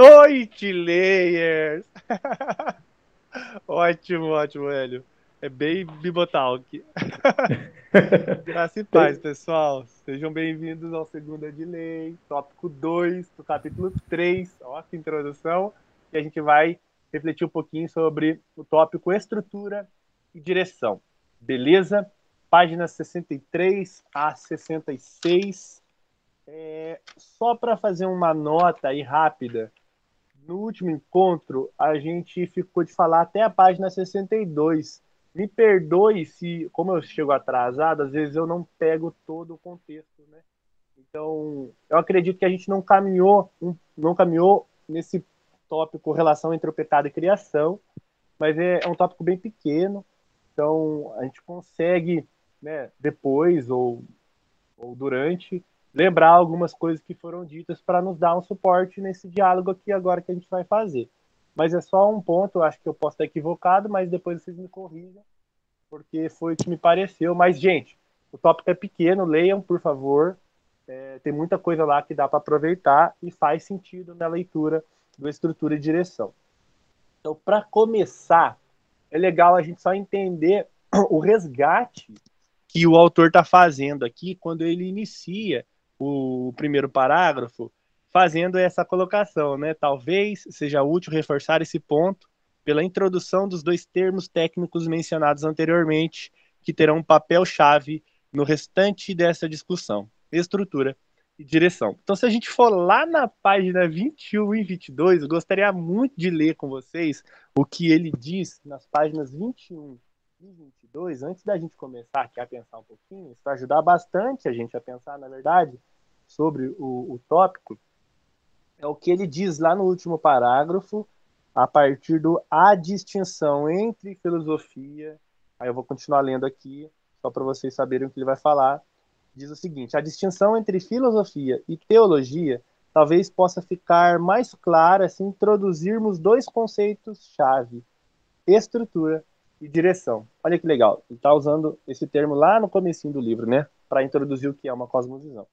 noite, Layers! ótimo, ótimo, Hélio. É bem Bibotalk. Graça e paz, pessoal. Sejam bem-vindos ao Segunda de Lei, tópico 2 do capítulo 3. Ó, que introdução. E a gente vai refletir um pouquinho sobre o tópico estrutura e direção. Beleza? Páginas 63 a 66. É, só para fazer uma nota aí rápida, no último encontro a gente ficou de falar até a página 62. Me perdoe se, como eu chego atrasado, às vezes eu não pego todo o contexto, né? Então, eu acredito que a gente não caminhou, não caminhou nesse tópico relação entre o pecado e criação, mas é, é um tópico bem pequeno, então a gente consegue, né, depois ou, ou durante, lembrar algumas coisas que foram ditas para nos dar um suporte nesse diálogo aqui agora que a gente vai fazer. Mas é só um ponto, acho que eu posso estar equivocado, mas depois vocês me corrijam, porque foi o que me pareceu. Mas, gente, o tópico é pequeno, leiam, por favor. É, tem muita coisa lá que dá para aproveitar e faz sentido na leitura do estrutura e direção. Então, para começar, é legal a gente só entender o resgate que o autor está fazendo aqui quando ele inicia o primeiro parágrafo, fazendo essa colocação, né? Talvez seja útil reforçar esse ponto pela introdução dos dois termos técnicos mencionados anteriormente, que terão um papel-chave no restante dessa discussão: estrutura e direção. Então, se a gente for lá na página 21 e 22, eu gostaria muito de ler com vocês o que ele diz nas páginas 21 e 22, antes da gente começar aqui a pensar um pouquinho, isso vai ajudar bastante a gente a pensar, na verdade, sobre o, o tópico, é o que ele diz lá no último parágrafo, a partir do a distinção entre filosofia. Aí eu vou continuar lendo aqui, só para vocês saberem o que ele vai falar. Diz o seguinte: a distinção entre filosofia e teologia talvez possa ficar mais clara se introduzirmos dois conceitos-chave: estrutura e direção. Olha que legal, ele está usando esse termo lá no comecinho do livro, né? Para introduzir o que é uma cosmovisão.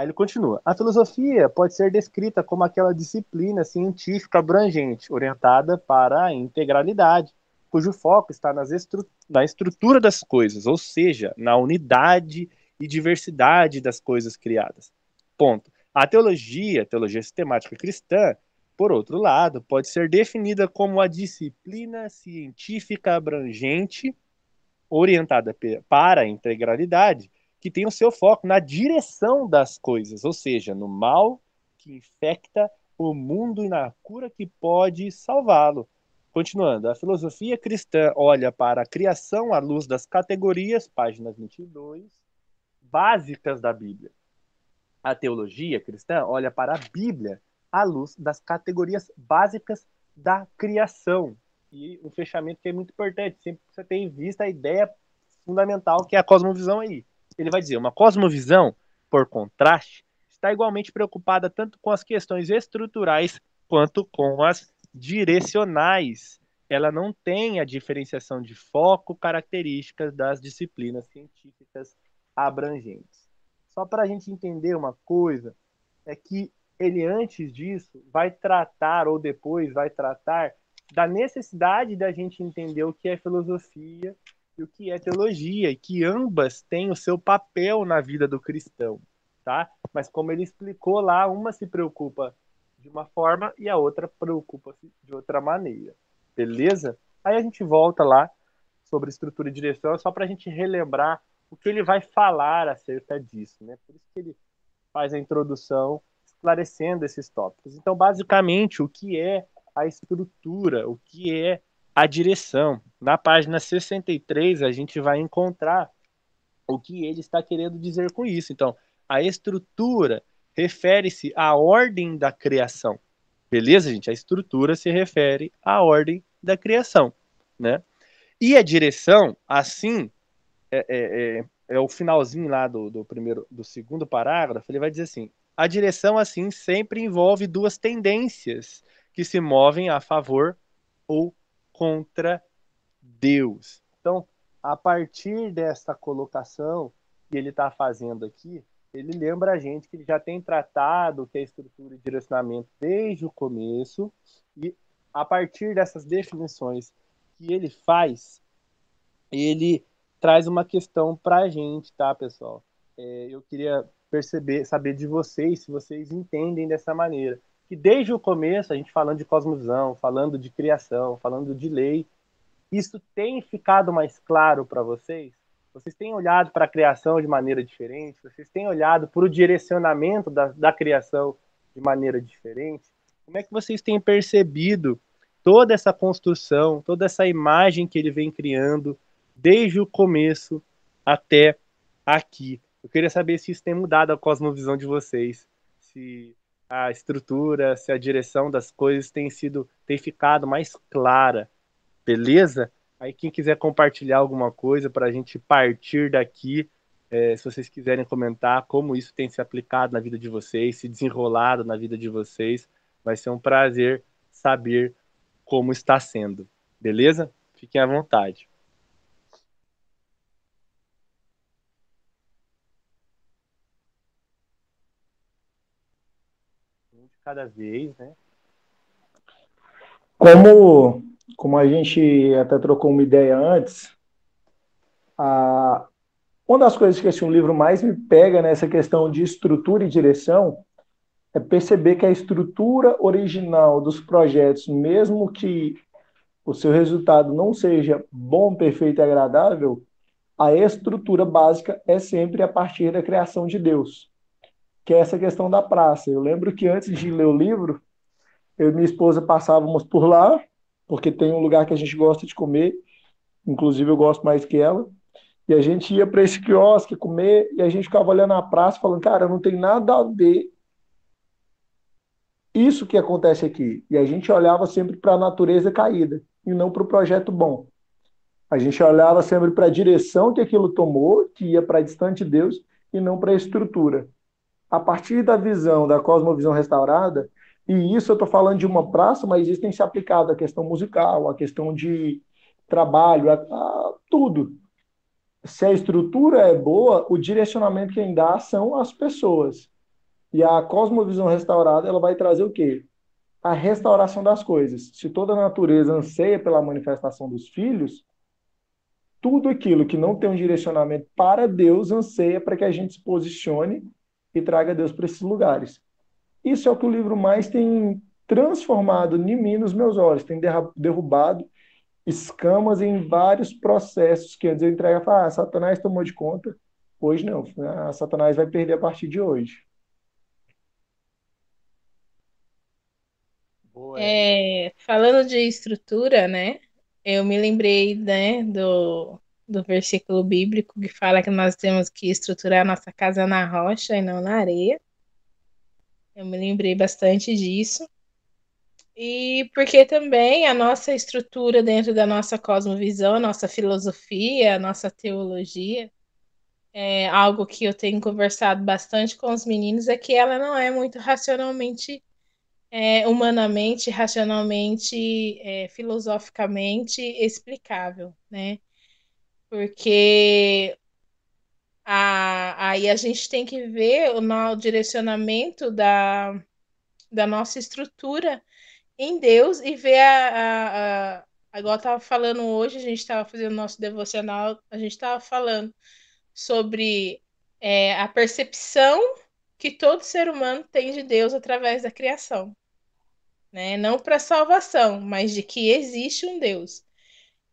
Aí ele continua. A filosofia pode ser descrita como aquela disciplina científica abrangente, orientada para a integralidade, cujo foco está estru na estrutura das coisas, ou seja, na unidade e diversidade das coisas criadas. Ponto. A teologia, a teologia sistemática cristã, por outro lado, pode ser definida como a disciplina científica abrangente, orientada para a integralidade, que tem o seu foco na direção das coisas, ou seja, no mal que infecta o mundo e na cura que pode salvá-lo. Continuando, a filosofia cristã olha para a criação à luz das categorias, página 22, básicas da Bíblia. A teologia cristã olha para a Bíblia à luz das categorias básicas da criação. E um fechamento que é muito importante, sempre você tem em vista a ideia fundamental que é a cosmovisão aí ele vai dizer: uma cosmovisão, por contraste, está igualmente preocupada tanto com as questões estruturais quanto com as direcionais. Ela não tem a diferenciação de foco características das disciplinas científicas abrangentes. Só para a gente entender uma coisa, é que ele antes disso vai tratar, ou depois vai tratar, da necessidade da gente entender o que é filosofia e o que é teologia, e que ambas têm o seu papel na vida do cristão, tá? Mas como ele explicou lá, uma se preocupa de uma forma e a outra preocupa-se de outra maneira, beleza? Aí a gente volta lá sobre estrutura e direção, só para a gente relembrar o que ele vai falar acerca disso, né? Por isso que ele faz a introdução esclarecendo esses tópicos. Então, basicamente, o que é a estrutura, o que é a direção. Na página 63, a gente vai encontrar o que ele está querendo dizer com isso. Então, a estrutura refere-se à ordem da criação. Beleza, gente? A estrutura se refere à ordem da criação, né? E a direção, assim, é, é, é, é o finalzinho lá do, do primeiro, do segundo parágrafo. Ele vai dizer assim: a direção, assim, sempre envolve duas tendências que se movem a favor ou contra Deus. Então, a partir dessa colocação que ele está fazendo aqui, ele lembra a gente que ele já tem tratado que é estrutura e direcionamento desde o começo, e a partir dessas definições que ele faz, ele traz uma questão para a gente, tá, pessoal? É, eu queria perceber, saber de vocês se vocês entendem dessa maneira. Que desde o começo, a gente falando de cosmosão, falando de criação, falando de lei, isso tem ficado mais claro para vocês? Vocês têm olhado para a criação de maneira diferente? Vocês têm olhado para o direcionamento da, da criação de maneira diferente? Como é que vocês têm percebido toda essa construção, toda essa imagem que ele vem criando desde o começo até aqui? Eu queria saber se isso tem mudado a cosmovisão de vocês, se a estrutura, se a direção das coisas tem sido, tem ficado mais clara, beleza? Aí quem quiser compartilhar alguma coisa para a gente partir daqui, é, se vocês quiserem comentar como isso tem se aplicado na vida de vocês, se desenrolado na vida de vocês, vai ser um prazer saber como está sendo, beleza? Fiquem à vontade. Cada vez, né? Como, como a gente até trocou uma ideia antes, a, uma das coisas que esse um livro mais me pega nessa questão de estrutura e direção é perceber que a estrutura original dos projetos, mesmo que o seu resultado não seja bom, perfeito e agradável, a estrutura básica é sempre a partir da criação de Deus que é essa questão da praça. Eu lembro que antes de ler o livro, eu e minha esposa passávamos por lá, porque tem um lugar que a gente gosta de comer, inclusive eu gosto mais que ela, e a gente ia para esse quiosque comer, e a gente ficava olhando a praça, falando, cara, não tem nada a ver isso que acontece aqui. E a gente olhava sempre para a natureza caída, e não para o projeto bom. A gente olhava sempre para a direção que aquilo tomou, que ia para distante de Deus, e não para a estrutura a partir da visão, da cosmovisão restaurada, e isso eu estou falando de uma praça, mas isso tem se aplicado à questão musical, à questão de trabalho, a, a tudo. Se a estrutura é boa, o direcionamento quem dá são as pessoas. E a cosmovisão restaurada, ela vai trazer o quê? A restauração das coisas. Se toda a natureza anseia pela manifestação dos filhos, tudo aquilo que não tem um direcionamento para Deus anseia para que a gente se posicione e traga Deus para esses lugares. Isso é o que o livro mais tem transformado em mim nos meus olhos, tem derrubado escamas em vários processos que antes eu entregava, ah, Satanás tomou de conta. Hoje não, ah, Satanás vai perder a partir de hoje. É, falando de estrutura, né? Eu me lembrei, né, do do versículo bíblico que fala que nós temos que estruturar nossa casa na rocha e não na areia. Eu me lembrei bastante disso. E porque também a nossa estrutura dentro da nossa cosmovisão, a nossa filosofia, a nossa teologia, é algo que eu tenho conversado bastante com os meninos, é que ela não é muito racionalmente, é, humanamente, racionalmente, é, filosoficamente explicável, né? Porque a, aí a gente tem que ver o, no, direcionamento da, da nossa estrutura em Deus e ver a, a, a eu estava falando hoje, a gente estava fazendo nosso devocional, a gente estava falando sobre é, a percepção que todo ser humano tem de Deus através da criação. Né? Não para salvação, mas de que existe um Deus.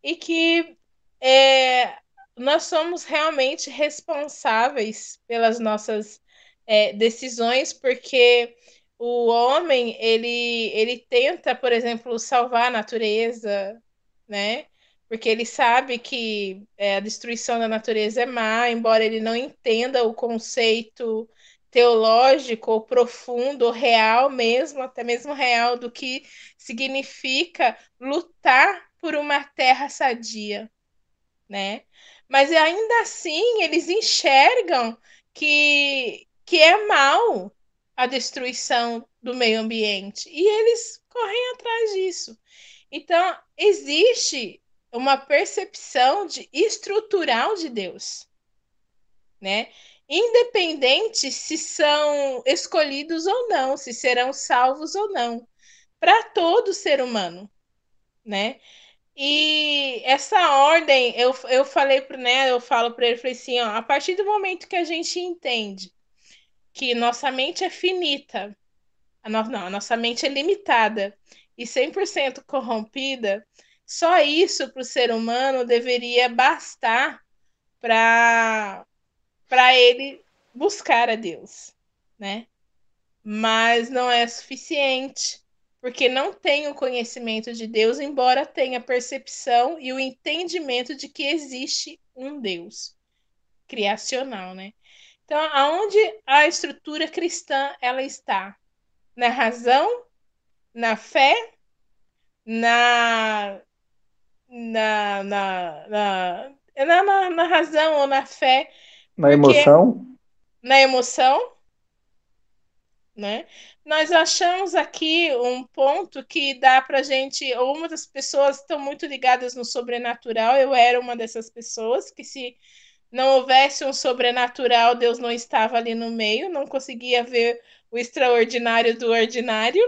E que é, nós somos realmente responsáveis pelas nossas é, decisões, porque o homem ele, ele tenta, por exemplo, salvar a natureza, né? Porque ele sabe que é, a destruição da natureza é má, embora ele não entenda o conceito teológico ou profundo, ou real mesmo, até mesmo real, do que significa lutar por uma terra sadia né? Mas ainda assim eles enxergam que, que é mal a destruição do meio ambiente e eles correm atrás disso. Então, existe uma percepção de estrutural de Deus, né? independente se são escolhidos ou não, se serão salvos ou não, para todo ser humano, né? E essa ordem, eu, eu falei para né, eu falo para ele, falei assim, ó, a partir do momento que a gente entende que nossa mente é finita, a no, não, a nossa mente é limitada e 100% corrompida, só isso para o ser humano deveria bastar para para ele buscar a Deus, né? Mas não é suficiente porque não tem o conhecimento de Deus, embora tenha a percepção e o entendimento de que existe um Deus criacional, né? Então, aonde a estrutura cristã ela está? Na razão, na fé, na na, na, na, na, na razão ou na fé. Na emoção? Na emoção, né? Nós achamos aqui um ponto que dá para gente. Uma das pessoas estão muito ligadas no sobrenatural. Eu era uma dessas pessoas que se não houvesse um sobrenatural, Deus não estava ali no meio, não conseguia ver o extraordinário do ordinário,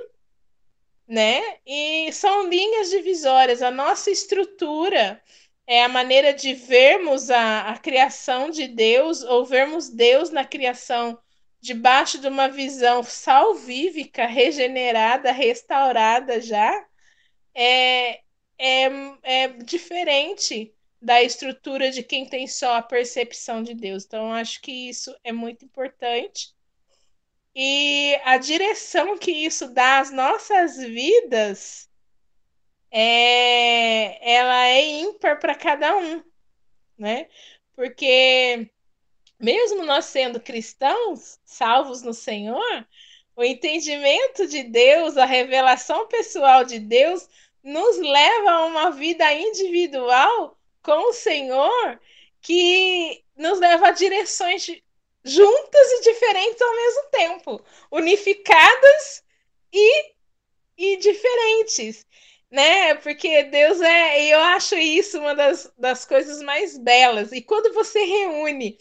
né? E são linhas divisórias. A nossa estrutura é a maneira de vermos a, a criação de Deus ou vermos Deus na criação debaixo de uma visão salvífica, regenerada, restaurada já, é, é, é diferente da estrutura de quem tem só a percepção de Deus. Então, acho que isso é muito importante. E a direção que isso dá às nossas vidas é, ela é ímpar para cada um, né? Porque mesmo nós sendo cristãos, salvos no Senhor, o entendimento de Deus, a revelação pessoal de Deus, nos leva a uma vida individual com o Senhor que nos leva a direções juntas e diferentes ao mesmo tempo, unificadas e, e diferentes, né? Porque Deus é, eu acho isso uma das, das coisas mais belas. E quando você reúne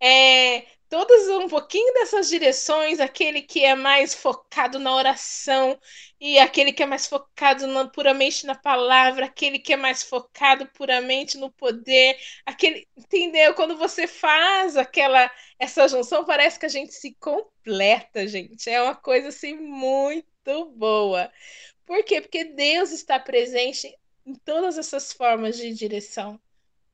é, todas um pouquinho dessas direções, aquele que é mais focado na oração e aquele que é mais focado na, puramente na palavra, aquele que é mais focado puramente no poder, aquele, entendeu? Quando você faz aquela essa junção, parece que a gente se completa, gente. É uma coisa assim muito boa. Por quê? Porque Deus está presente em todas essas formas de direção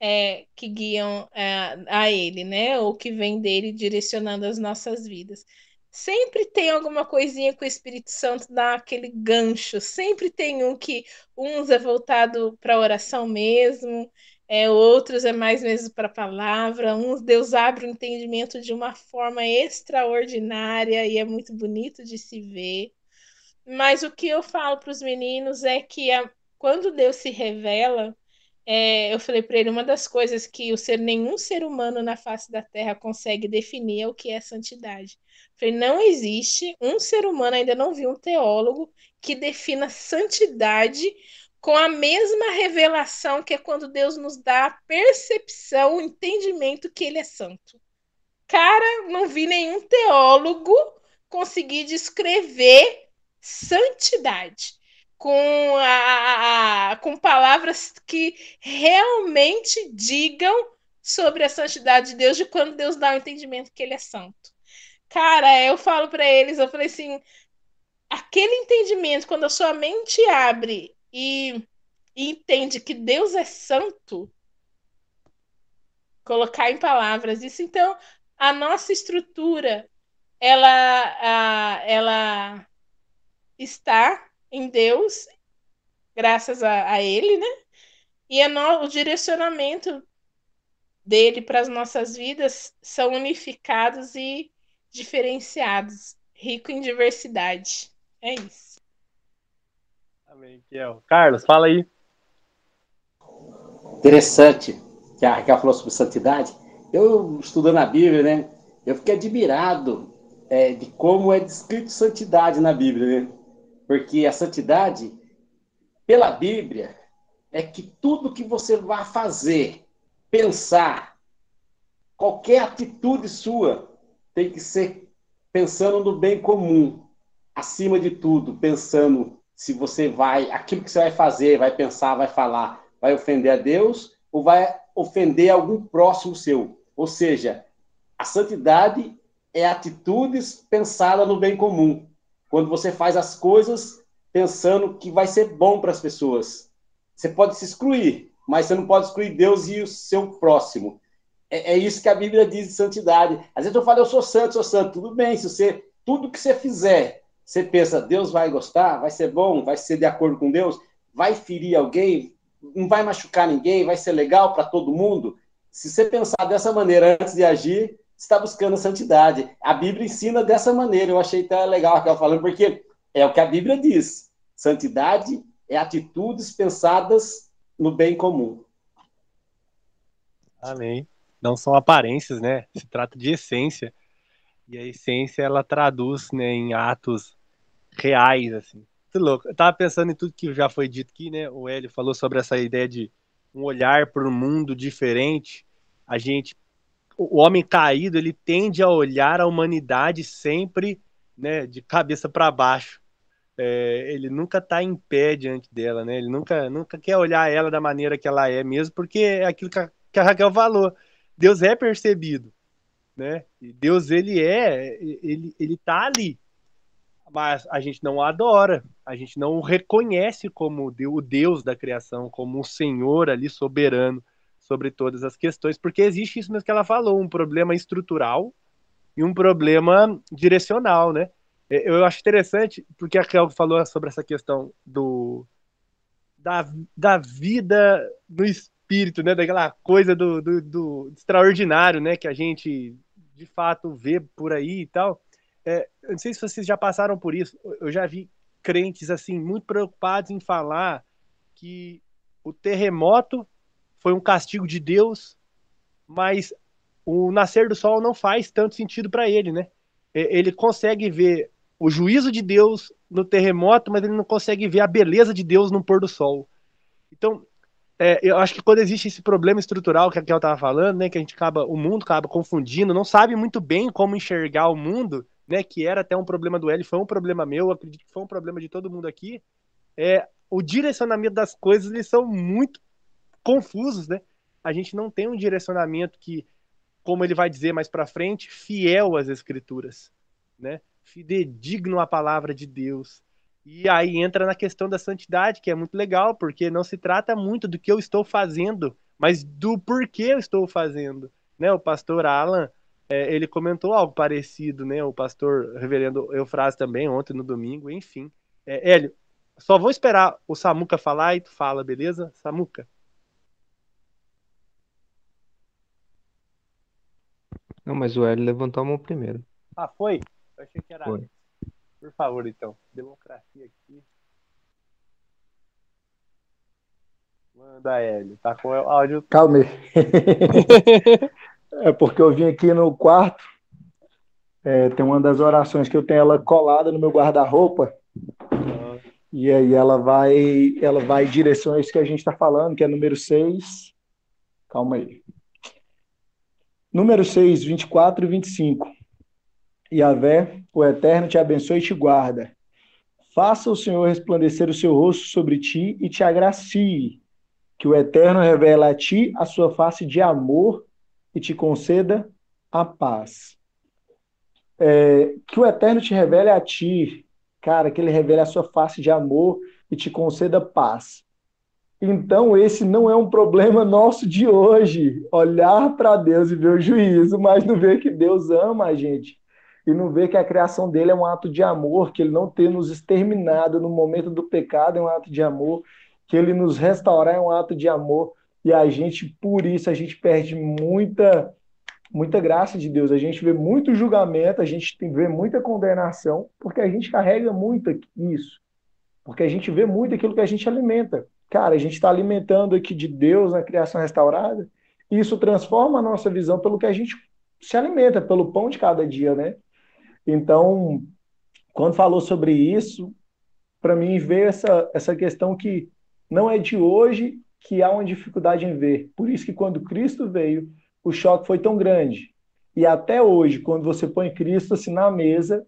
é, que guiam é, a ele, né? Ou que vem dele direcionando as nossas vidas. Sempre tem alguma coisinha que o Espírito Santo dá aquele gancho. Sempre tem um que uns é voltado para a oração mesmo, é, outros é mais mesmo para a palavra. Uns Deus abre o entendimento de uma forma extraordinária e é muito bonito de se ver. Mas o que eu falo para os meninos é que a, quando Deus se revela, é, eu falei para ele uma das coisas que o ser nenhum ser humano na face da Terra consegue definir é o que é santidade. Eu falei, não existe um ser humano ainda não vi um teólogo que defina santidade com a mesma revelação que é quando Deus nos dá a percepção, o entendimento que Ele é santo. Cara, não vi nenhum teólogo conseguir descrever santidade com, a, com palavras que realmente digam sobre a santidade de Deus, de quando Deus dá o entendimento que ele é santo. Cara, eu falo para eles, eu falei assim, aquele entendimento, quando a sua mente abre e, e entende que Deus é santo, colocar em palavras isso, então a nossa estrutura ela, a, ela está em Deus, graças a, a Ele, né? E no, o direcionamento dele para as nossas vidas são unificados e diferenciados, rico em diversidade. É isso. Amém, Kiel. Carlos, fala aí. Interessante que a Raquel falou sobre santidade. Eu, estudando a Bíblia, né? Eu fiquei admirado é, de como é descrito santidade na Bíblia, né? Porque a santidade, pela Bíblia, é que tudo que você vai fazer, pensar, qualquer atitude sua tem que ser pensando no bem comum, acima de tudo, pensando se você vai, aquilo que você vai fazer, vai pensar, vai falar, vai ofender a Deus ou vai ofender algum próximo seu. Ou seja, a santidade é atitudes pensadas no bem comum. Quando você faz as coisas pensando que vai ser bom para as pessoas. Você pode se excluir, mas você não pode excluir Deus e o seu próximo. É, é isso que a Bíblia diz de santidade. Às vezes eu falo, eu sou santo, sou santo. Tudo bem, se você, tudo que você fizer, você pensa, Deus vai gostar, vai ser bom, vai ser de acordo com Deus, vai ferir alguém, não vai machucar ninguém, vai ser legal para todo mundo. Se você pensar dessa maneira antes de agir, está buscando a santidade. A Bíblia ensina dessa maneira. Eu achei tão legal aquela falando, porque é o que a Bíblia diz. Santidade é atitudes pensadas no bem comum. Amém. Não são aparências, né? Se trata de essência. E a essência ela traduz né, em atos reais, assim. Muito louco. Eu tava pensando em tudo que já foi dito aqui, né? O Hélio falou sobre essa ideia de um olhar para um mundo diferente. A gente, o homem caído, ele tende a olhar a humanidade sempre, né, de cabeça para baixo. É, ele nunca está em pé diante dela, né? Ele nunca, nunca quer olhar ela da maneira que ela é mesmo, porque é aquilo que a, que a Raquel falou. Deus é percebido, né? E Deus ele é, ele ele tá ali, mas a gente não o adora, a gente não o reconhece como o Deus da criação, como o Senhor ali soberano sobre todas as questões, porque existe isso mesmo que ela falou, um problema estrutural e um problema direcional, né? É, eu acho interessante, porque a Kel falou sobre essa questão do da, da vida no espírito, né? Daquela coisa do, do, do extraordinário, né? Que a gente de fato vê por aí e tal. É, eu não sei se vocês já passaram por isso. Eu já vi crentes assim muito preocupados em falar que o terremoto foi um castigo de Deus, mas o nascer do sol não faz tanto sentido para ele, né? Ele consegue ver o juízo de Deus no terremoto, mas ele não consegue ver a beleza de Deus no pôr do sol. Então, é, eu acho que quando existe esse problema estrutural que a Kel estava falando, né, que a gente acaba, o mundo acaba confundindo, não sabe muito bem como enxergar o mundo, né, que era até um problema do L, foi um problema meu, acredito que foi um problema de todo mundo aqui. É, o direcionamento das coisas eles são muito confusos, né? A gente não tem um direcionamento que, como ele vai dizer mais para frente, fiel às escrituras, né? fidedigno à palavra de Deus. E aí entra na questão da santidade, que é muito legal, porque não se trata muito do que eu estou fazendo, mas do porquê eu estou fazendo. Né? O pastor Alan, é, ele comentou algo parecido, né? O pastor reverendo Eufrase também, ontem no domingo, enfim. É, Hélio, só vou esperar o Samuca falar e tu fala, beleza? Samuca. Não, mas o Hélio levantou a mão primeiro. Ah, foi? Eu achei que era. Foi. Por favor, então. Democracia aqui. Manda, Hélio. Tá com o áudio. Calma aí. é porque eu vim aqui no quarto. É, tem uma das orações que eu tenho ela colada no meu guarda-roupa. Uhum. E aí ela vai, ela vai em direção a isso que a gente está falando, que é número 6. Calma aí. Número 6, 24 e 25. Yahvé, o Eterno, te abençoe e te guarda. Faça o Senhor resplandecer o seu rosto sobre ti e te agracie. Que o Eterno revele a ti a sua face de amor e te conceda a paz. É, que o Eterno te revele a ti, cara, que ele revele a sua face de amor e te conceda paz. Então, esse não é um problema nosso de hoje, olhar para Deus e ver o juízo, mas não ver que Deus ama a gente. E não ver que a criação dele é um ato de amor, que ele não ter nos exterminado no momento do pecado é um ato de amor, que ele nos restaurar é um ato de amor, e a gente, por isso, a gente perde muita muita graça de Deus, a gente vê muito julgamento, a gente vê muita condenação, porque a gente carrega muito isso, porque a gente vê muito aquilo que a gente alimenta. Cara, a gente está alimentando aqui de Deus na criação restaurada, e isso transforma a nossa visão pelo que a gente se alimenta, pelo pão de cada dia, né? Então, quando falou sobre isso, para mim veio essa, essa questão que não é de hoje que há uma dificuldade em ver. Por isso que quando Cristo veio, o choque foi tão grande. E até hoje, quando você põe Cristo assim na mesa,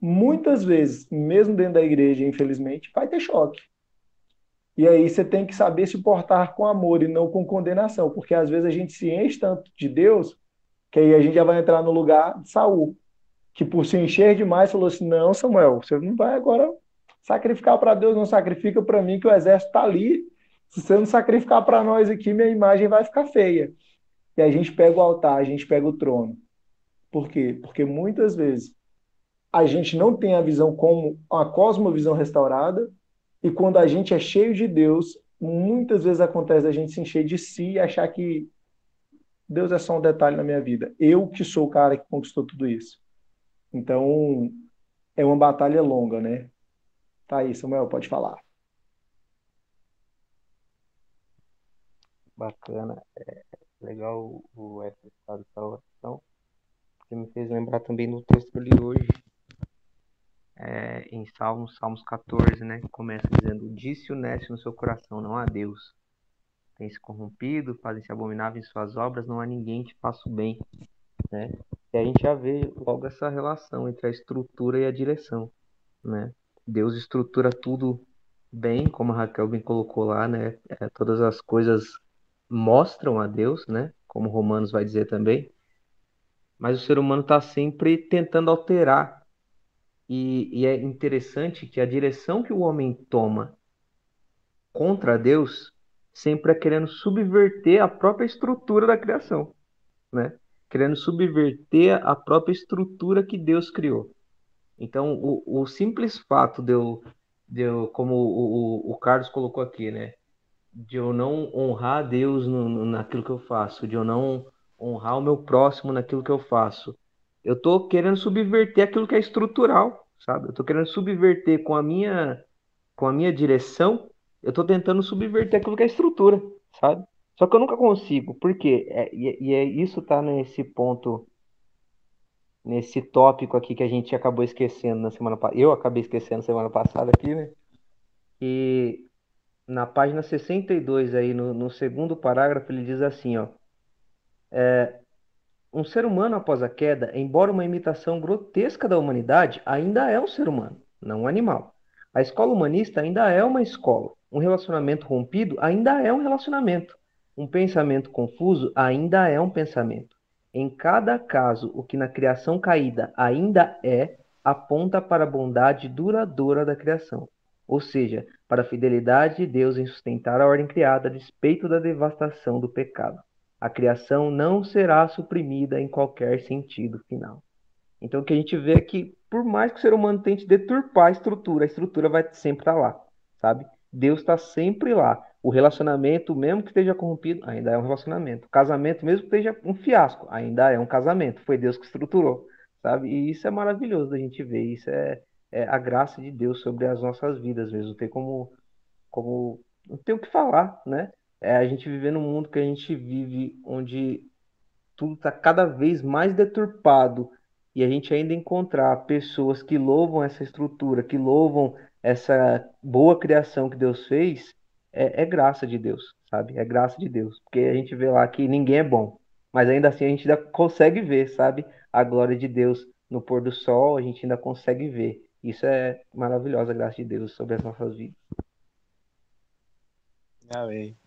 muitas vezes, mesmo dentro da igreja, infelizmente, vai ter choque. E aí você tem que saber se portar com amor e não com condenação, porque às vezes a gente se enche tanto de Deus que aí a gente já vai entrar no lugar de Saul, que por se encher demais falou assim: "Não, Samuel, você não vai agora sacrificar para Deus, não sacrifica para mim que o exército está ali. Se você não sacrificar para nós aqui, minha imagem vai ficar feia". E a gente pega o altar, a gente pega o trono. Por quê? Porque muitas vezes a gente não tem a visão como a cosmovisão restaurada, e quando a gente é cheio de Deus, muitas vezes acontece a gente se encher de si e achar que Deus é só um detalhe na minha vida. Eu que sou o cara que conquistou tudo isso. Então, é uma batalha longa, né? Tá aí, Samuel, pode falar. Bacana. É legal o essa oração, que me fez lembrar também do texto li hoje, é, em Salmos, Salmos 14, né? Começa dizendo: Disse o nécio no seu coração, não há Deus. Tem se corrompido, fazem-se abomináveis suas obras, não há ninguém que faça o bem. Né? E a gente já vê logo essa relação entre a estrutura e a direção. Né? Deus estrutura tudo bem, como a Raquel bem colocou lá, né? É, todas as coisas mostram a Deus, né? Como Romanos vai dizer também. Mas o ser humano está sempre tentando alterar e, e, é interessante que a direção que o homem toma contra Deus sempre é querendo subverter a própria estrutura da criação, né? Querendo subverter a própria estrutura que Deus criou. Então, o, o simples fato de eu, de eu como o, o, o Carlos colocou aqui, né? De eu não honrar Deus no, no, naquilo que eu faço, de eu não honrar o meu próximo naquilo que eu faço, eu estou querendo subverter aquilo que é estrutural, sabe? Eu estou querendo subverter com a minha com a minha direção, eu estou tentando subverter aquilo que é estrutura, sabe? Só que eu nunca consigo, por quê? É, e, e é, isso tá nesse ponto, nesse tópico aqui que a gente acabou esquecendo na semana passada. Eu acabei esquecendo semana passada aqui, né? E na página 62 aí, no, no segundo parágrafo, ele diz assim, ó. É, um ser humano após a queda, embora uma imitação grotesca da humanidade, ainda é um ser humano, não um animal. A escola humanista ainda é uma escola. Um relacionamento rompido ainda é um relacionamento. Um pensamento confuso ainda é um pensamento. Em cada caso, o que na criação caída ainda é, aponta para a bondade duradoura da criação, ou seja, para a fidelidade de Deus em sustentar a ordem criada a despeito da devastação do pecado a criação não será suprimida em qualquer sentido final. Então, o que a gente vê é que, por mais que o ser humano tente deturpar a estrutura, a estrutura vai sempre estar lá, sabe? Deus está sempre lá. O relacionamento, mesmo que esteja corrompido, ainda é um relacionamento. O casamento, mesmo que esteja um fiasco, ainda é um casamento. Foi Deus que estruturou, sabe? E isso é maravilhoso da gente ver. Isso é, é a graça de Deus sobre as nossas vidas mesmo. Tem como, como não tem o que falar, né? É a gente viver num mundo que a gente vive onde tudo está cada vez mais deturpado e a gente ainda encontrar pessoas que louvam essa estrutura, que louvam essa boa criação que Deus fez, é, é, graça de Deus, sabe? É graça de Deus. Porque a gente vê lá que ninguém é bom, mas ainda assim a gente ainda consegue ver, sabe? A glória de Deus no pôr do sol, a gente ainda consegue ver. Isso é maravilhosa a graça de Deus sobre as nossas vidas. Amém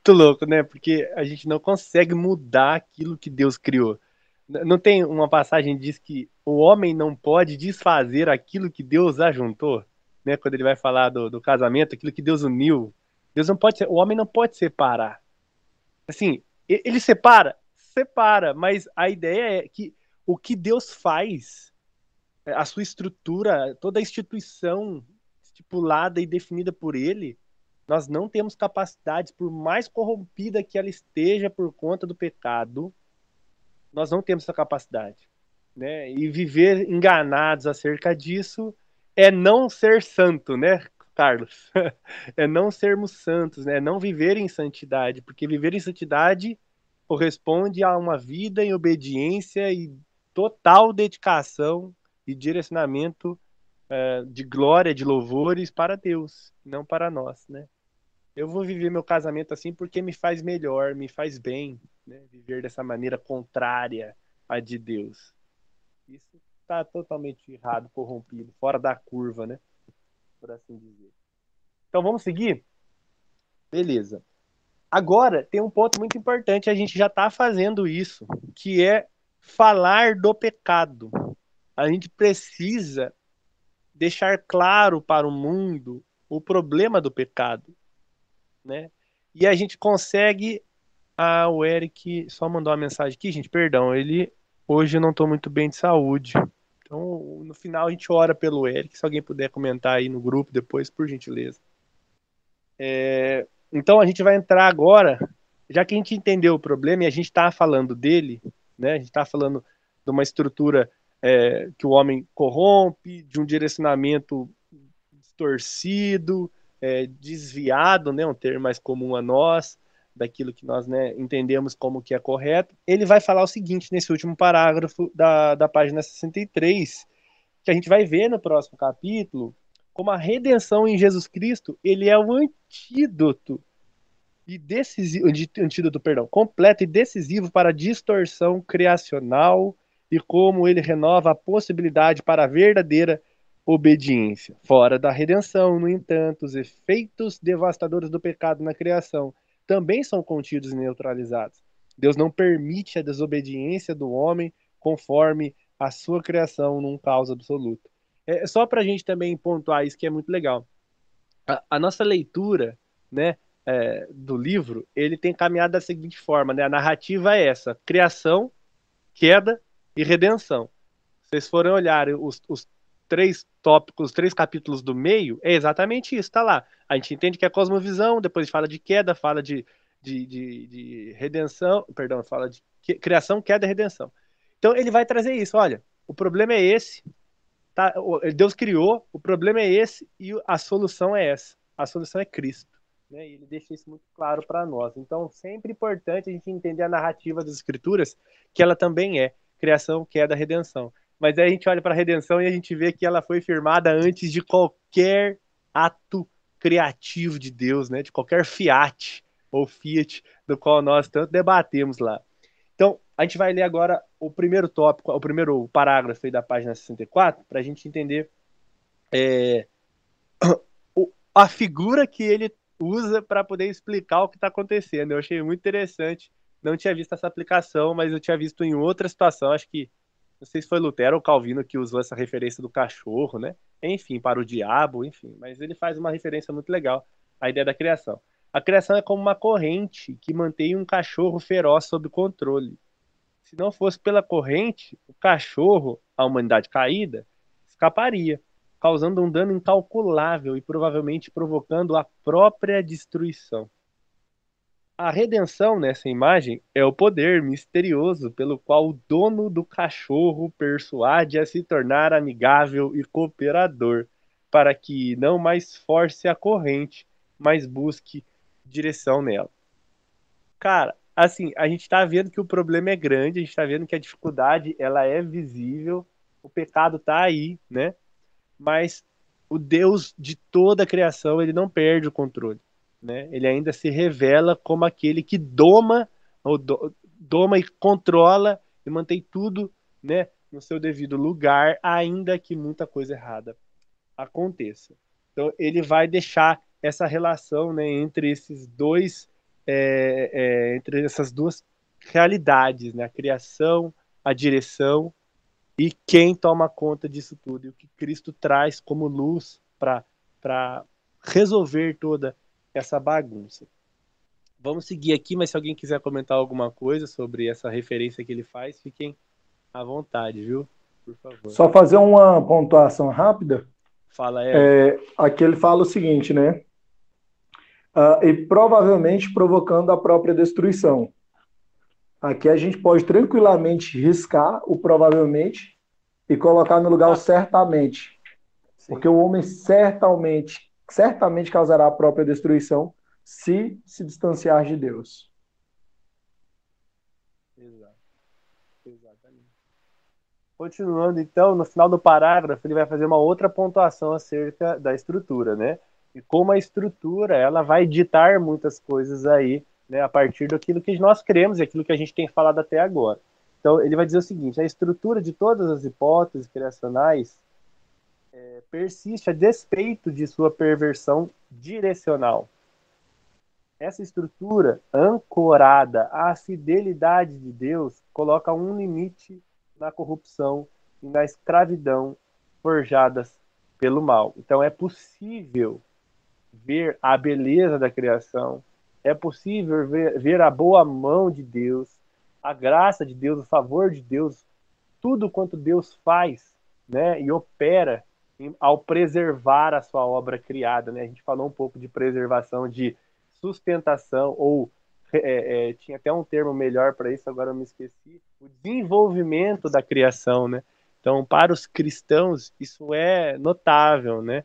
muito louco, né? Porque a gente não consegue mudar aquilo que Deus criou. Não tem uma passagem que diz que o homem não pode desfazer aquilo que Deus ajuntou, né? Quando ele vai falar do, do casamento, aquilo que Deus uniu. Deus não pode, o homem não pode separar. Assim, ele separa, separa, mas a ideia é que o que Deus faz, a sua estrutura, toda a instituição estipulada e definida por Ele, nós não temos capacidade, por mais corrompida que ela esteja por conta do pecado, nós não temos essa capacidade. Né? E viver enganados acerca disso é não ser santo, né, Carlos? é não sermos santos, né? É não viver em santidade, porque viver em santidade corresponde a uma vida em obediência e total dedicação e direcionamento uh, de glória, de louvores para Deus, não para nós, né? Eu vou viver meu casamento assim porque me faz melhor, me faz bem, né? Viver dessa maneira contrária à de Deus. Isso está totalmente errado, corrompido, fora da curva, né? Por assim dizer. Então vamos seguir? Beleza. Agora tem um ponto muito importante, a gente já está fazendo isso, que é falar do pecado. A gente precisa deixar claro para o mundo o problema do pecado, né? E a gente consegue. Ah, o Eric só mandou uma mensagem aqui, gente. Perdão, ele hoje eu não estou muito bem de saúde. Então, no final a gente ora pelo Eric. Se alguém puder comentar aí no grupo depois, por gentileza. É, então a gente vai entrar agora, já que a gente entendeu o problema e a gente está falando dele, né? A gente está falando de uma estrutura é, que o homem corrompe, de um direcionamento distorcido, é, desviado, né, um termo mais comum a nós, daquilo que nós né, entendemos como que é correto. Ele vai falar o seguinte nesse último parágrafo da, da página 63, que a gente vai ver no próximo capítulo, como a redenção em Jesus Cristo, ele é o antídoto e decisivo, antídoto, perdão, completo e decisivo para a distorção criacional e como ele renova a possibilidade para a verdadeira obediência. Fora da redenção, no entanto, os efeitos devastadores do pecado na criação também são contidos e neutralizados. Deus não permite a desobediência do homem conforme a sua criação num caos absoluto. É só para a gente também pontuar isso que é muito legal. A, a nossa leitura, né, é, do livro, ele tem caminhado da seguinte forma, né? A narrativa é essa: criação, queda e redenção. Vocês forem olhar os, os três tópicos, os três capítulos do meio, é exatamente isso, tá lá. A gente entende que é cosmovisão, depois fala de queda, fala de, de, de, de redenção, perdão, fala de criação, queda e redenção. Então ele vai trazer isso, olha, o problema é esse, tá? Deus criou, o problema é esse e a solução é essa. A solução é Cristo. Né? E ele deixa isso muito claro para nós. Então, sempre importante a gente entender a narrativa das Escrituras, que ela também é criação, queda, redenção. Mas aí a gente olha para a redenção e a gente vê que ela foi firmada antes de qualquer ato criativo de Deus, né? De qualquer fiat ou fiat do qual nós tanto debatemos lá. Então, a gente vai ler agora o primeiro tópico, o primeiro parágrafo aí da página 64, para a gente entender é, a figura que ele usa para poder explicar o que está acontecendo. Eu achei muito interessante. Não tinha visto essa aplicação, mas eu tinha visto em outra situação. Acho que não sei se foi Lutero ou Calvino que usou essa referência do cachorro, né? Enfim, para o diabo, enfim. Mas ele faz uma referência muito legal à ideia da criação. A criação é como uma corrente que mantém um cachorro feroz sob controle. Se não fosse pela corrente, o cachorro, a humanidade caída, escaparia causando um dano incalculável e provavelmente provocando a própria destruição. A redenção nessa imagem é o poder misterioso pelo qual o dono do cachorro persuade a se tornar amigável e cooperador, para que não mais force a corrente, mas busque direção nela. Cara, assim, a gente está vendo que o problema é grande, a gente está vendo que a dificuldade ela é visível, o pecado está aí, né? mas o Deus de toda a criação, ele não perde o controle, né? Ele ainda se revela como aquele que doma, ou do, doma e controla e mantém tudo, né, no seu devido lugar, ainda que muita coisa errada aconteça. Então, ele vai deixar essa relação, né, entre esses dois, é, é, entre essas duas realidades, né, a criação, a direção e quem toma conta disso tudo, e o que Cristo traz como luz para resolver toda essa bagunça. Vamos seguir aqui, mas se alguém quiser comentar alguma coisa sobre essa referência que ele faz, fiquem à vontade, viu? Por favor. Só fazer uma pontuação rápida. Fala, é. é aqui ele fala o seguinte, né? Uh, e provavelmente provocando a própria destruição. Aqui a gente pode tranquilamente riscar o provavelmente e colocar no lugar o certamente. Sim. Porque o homem certamente, certamente causará a própria destruição se se distanciar de Deus. Exato. Exatamente. Continuando, então, no final do parágrafo, ele vai fazer uma outra pontuação acerca da estrutura, né? E como a estrutura, ela vai ditar muitas coisas aí né, a partir daquilo que nós cremos e aquilo que a gente tem falado até agora. Então, ele vai dizer o seguinte: a estrutura de todas as hipóteses criacionais é, persiste a despeito de sua perversão direcional. Essa estrutura, ancorada à fidelidade de Deus, coloca um limite na corrupção e na escravidão forjadas pelo mal. Então, é possível ver a beleza da criação, é possível ver, ver a boa mão de Deus, a graça de Deus, o favor de Deus, tudo quanto Deus faz né, e opera ao preservar a sua obra criada. Né? A gente falou um pouco de preservação, de sustentação, ou é, é, tinha até um termo melhor para isso, agora eu me esqueci, o desenvolvimento da criação. Né? Então, para os cristãos, isso é notável, né?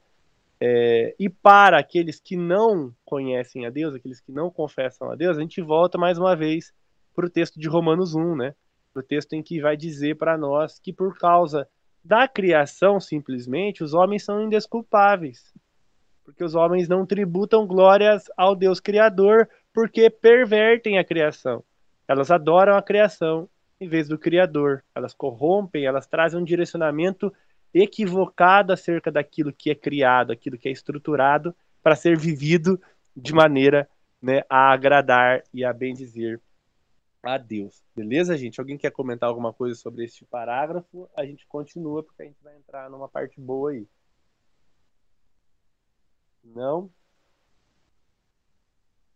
É, e para aqueles que não conhecem a Deus, aqueles que não confessam a Deus, a gente volta mais uma vez para o texto de Romanos 1, né? O texto em que vai dizer para nós que por causa da criação, simplesmente, os homens são indesculpáveis. Porque os homens não tributam glórias ao Deus Criador, porque pervertem a criação. Elas adoram a criação em vez do Criador. Elas corrompem, elas trazem um direcionamento equivocado acerca daquilo que é criado, aquilo que é estruturado para ser vivido de maneira né, a agradar e a bendizer a Deus. Beleza, gente? Alguém quer comentar alguma coisa sobre este parágrafo? A gente continua porque a gente vai entrar numa parte boa aí. Não?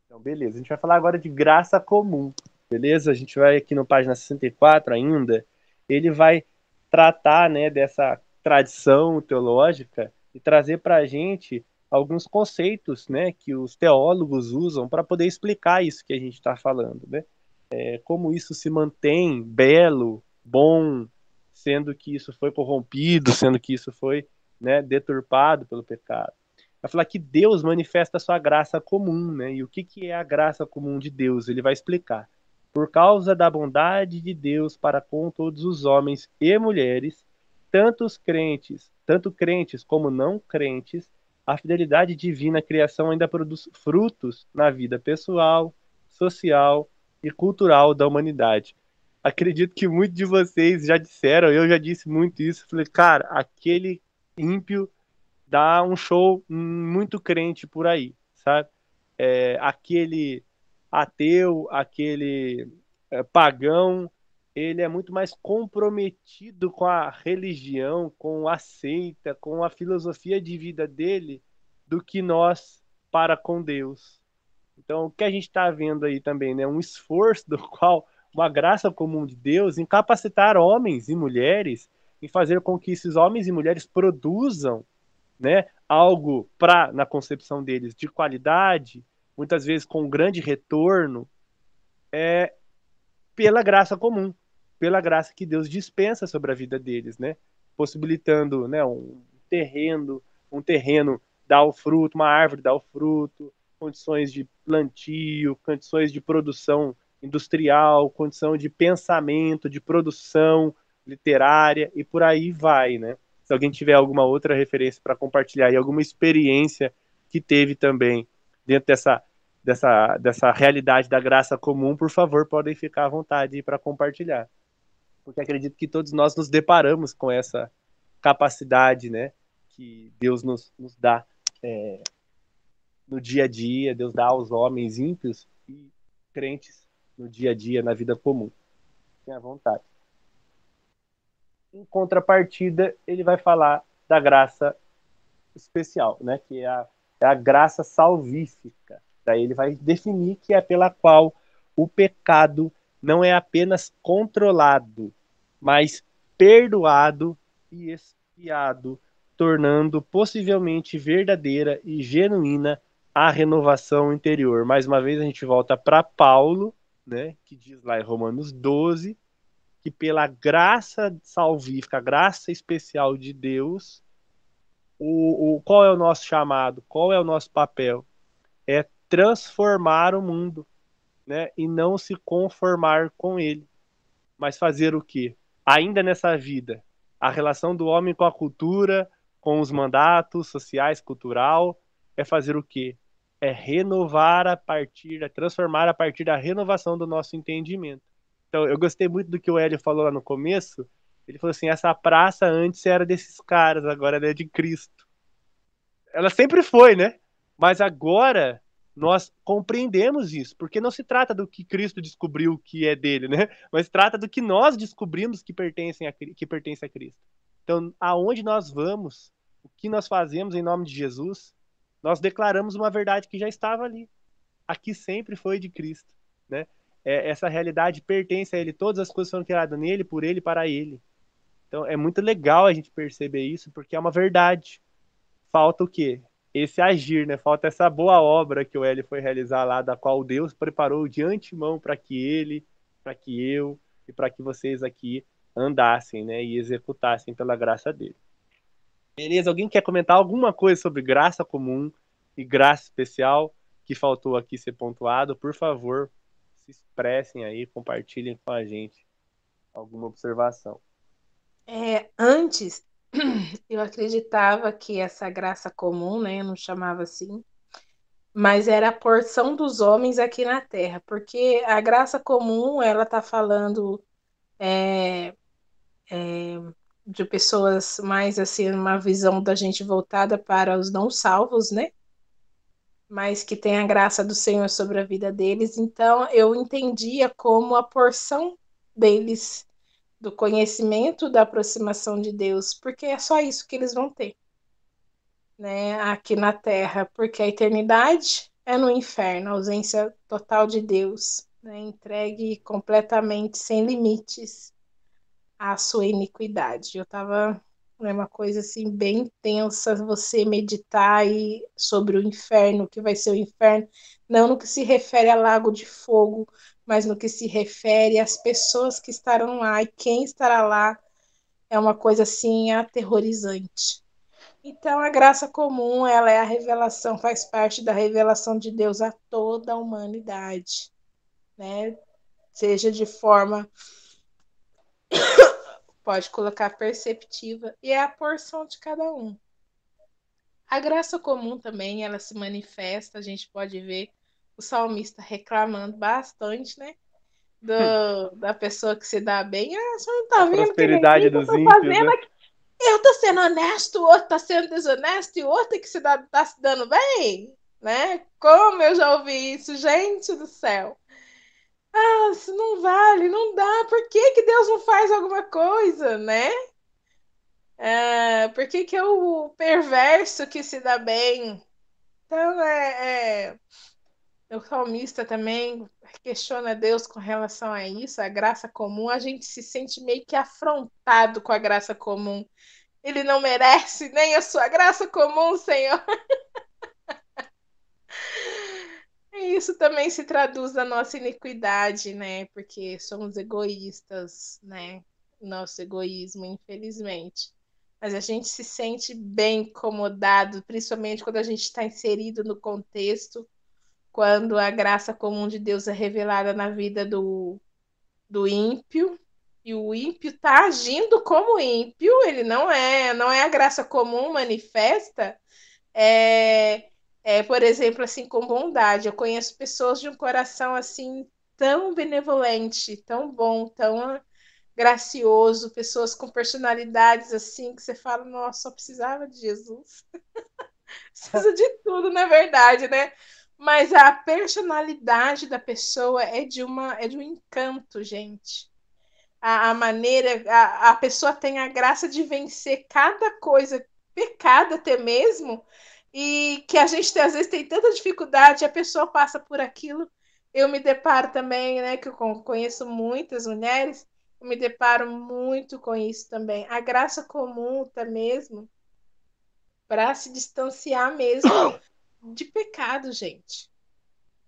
Então, beleza. A gente vai falar agora de graça comum. Beleza? A gente vai aqui no página 64 ainda. Ele vai tratar né, dessa tradição teológica e trazer para a gente alguns conceitos né, que os teólogos usam para poder explicar isso que a gente está falando. Né? É, como isso se mantém belo, bom, sendo que isso foi corrompido, sendo que isso foi né, deturpado pelo pecado. Vai falar que Deus manifesta a sua graça comum, né? E o que, que é a graça comum de Deus? Ele vai explicar. Por causa da bondade de Deus para com todos os homens e mulheres, tanto crentes, tanto crentes como não crentes, a fidelidade divina à criação ainda produz frutos na vida pessoal, social e cultural da humanidade. Acredito que muitos de vocês já disseram, eu já disse muito isso. Falei, cara, aquele ímpio dá um show muito crente por aí, sabe? É, aquele ateu, aquele é, pagão, ele é muito mais comprometido com a religião, com a seita, com a filosofia de vida dele do que nós para com Deus. Então, o que a gente está vendo aí também, né, um esforço do qual uma graça comum de Deus em capacitar homens e mulheres em fazer com que esses homens e mulheres produzam, né, algo para na concepção deles de qualidade, muitas vezes com grande retorno, é pela graça comum pela graça que Deus dispensa sobre a vida deles, né? Possibilitando, né, um terreno, um terreno dar o fruto, uma árvore dar o fruto, condições de plantio, condições de produção industrial, condição de pensamento, de produção literária e por aí vai, né? Se alguém tiver alguma outra referência para compartilhar e alguma experiência que teve também dentro dessa dessa dessa realidade da graça comum, por favor, podem ficar à vontade para compartilhar porque acredito que todos nós nos deparamos com essa capacidade, né, que Deus nos, nos dá é, no dia a dia, Deus dá aos homens ímpios e crentes no dia a dia, na vida comum. Tenha vontade. Em contrapartida, ele vai falar da graça especial, né, que é a, é a graça salvífica. Daí ele vai definir que é pela qual o pecado não é apenas controlado, mas perdoado e expiado, tornando possivelmente verdadeira e genuína a renovação interior. Mais uma vez a gente volta para Paulo, né, que diz lá em Romanos 12, que pela graça salvífica, a graça especial de Deus, o, o, qual é o nosso chamado? Qual é o nosso papel? É transformar o mundo, né, e não se conformar com ele, mas fazer o quê? ainda nessa vida, a relação do homem com a cultura, com os mandatos sociais, cultural, é fazer o quê? é renovar a partir, é transformar a partir da renovação do nosso entendimento. Então, eu gostei muito do que o Hélio falou lá no começo. Ele falou assim: essa praça antes era desses caras, agora ela é de Cristo. Ela sempre foi, né? Mas agora nós compreendemos isso, porque não se trata do que Cristo descobriu que é dele, né? Mas trata do que nós descobrimos que pertence a, que pertence a Cristo. Então, aonde nós vamos, o que nós fazemos em nome de Jesus, nós declaramos uma verdade que já estava ali. Aqui sempre foi de Cristo, né? É, essa realidade pertence a Ele, todas as coisas foram criadas nele, por Ele, para Ele. Então, é muito legal a gente perceber isso, porque é uma verdade. Falta o quê? esse agir, né? Falta essa boa obra que o Eli foi realizar lá, da qual Deus preparou de antemão para que ele, para que eu e para que vocês aqui andassem, né? E executassem pela graça dele. Beleza? Alguém quer comentar alguma coisa sobre graça comum e graça especial que faltou aqui ser pontuado? Por favor, se expressem aí, compartilhem com a gente alguma observação. É, antes, eu acreditava que essa graça comum, né, eu não chamava assim, mas era a porção dos homens aqui na Terra, porque a graça comum, ela tá falando é, é, de pessoas mais assim, uma visão da gente voltada para os não salvos, né? Mas que tem a graça do Senhor sobre a vida deles. Então eu entendia como a porção deles do conhecimento da aproximação de Deus, porque é só isso que eles vão ter, né, aqui na Terra, porque a eternidade é no inferno, a ausência total de Deus, né, entregue completamente sem limites à sua iniquidade. Eu estava é uma coisa assim bem tensa você meditar aí sobre o inferno, o que vai ser o inferno, não no que se refere a lago de fogo, mas no que se refere às pessoas que estarão lá e quem estará lá é uma coisa assim aterrorizante. Então a graça comum, ela é a revelação, faz parte da revelação de Deus a toda a humanidade, né? Seja de forma pode colocar perceptiva e é a porção de cada um. A graça comum também, ela se manifesta, a gente pode ver o salmista reclamando bastante, né? Do, hum. da pessoa que se dá bem. Ah, você não tá a vendo prosperidade que dos eu ímpios, né? Aqui? Eu tô sendo honesto, o outro tá sendo desonesto e o outro que se dá, tá se dando bem, né? Como eu já ouvi isso, gente do céu. Ah, isso não vale, não dá. Por que, que Deus não faz alguma coisa, né? É, por que, que é o perverso que se dá bem? Então, é, é o salmista também questiona Deus com relação a isso, a graça comum. A gente se sente meio que afrontado com a graça comum. Ele não merece nem a sua graça comum, Senhor. E isso também se traduz na nossa iniquidade, né? Porque somos egoístas, né? Nosso egoísmo, infelizmente. Mas a gente se sente bem incomodado, principalmente quando a gente está inserido no contexto quando a graça comum de Deus é revelada na vida do, do ímpio, e o ímpio está agindo como ímpio, ele não é, não é a graça comum manifesta, é, é, por exemplo, assim, com bondade. Eu conheço pessoas de um coração assim tão benevolente, tão bom, tão gracioso, pessoas com personalidades assim que você fala, nossa, só precisava de Jesus. Precisa de tudo, na verdade, né? Mas a personalidade da pessoa é de uma é de um encanto, gente. A, a maneira, a, a pessoa tem a graça de vencer cada coisa, pecado até mesmo, e que a gente às vezes tem tanta dificuldade, a pessoa passa por aquilo. Eu me deparo também, né, que eu conheço muitas mulheres, eu me deparo muito com isso também. A graça comum até mesmo para se distanciar mesmo de pecado, gente.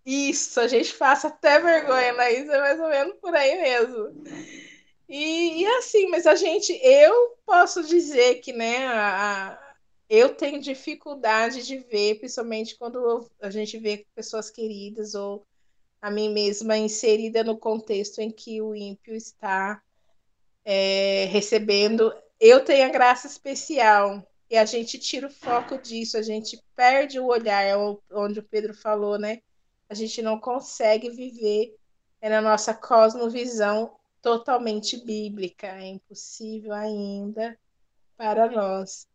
Isso, a gente passa até vergonha, mas é mais ou menos por aí mesmo. E, e assim, mas a gente, eu posso dizer que, né, a, eu tenho dificuldade de ver, principalmente quando a gente vê pessoas queridas ou a mim mesma inserida no contexto em que o ímpio está é, recebendo. Eu tenho a graça especial e a gente tira o foco disso, a gente perde o olhar, é onde o Pedro falou, né? A gente não consegue viver é na nossa cosmovisão totalmente bíblica, é impossível ainda para nós.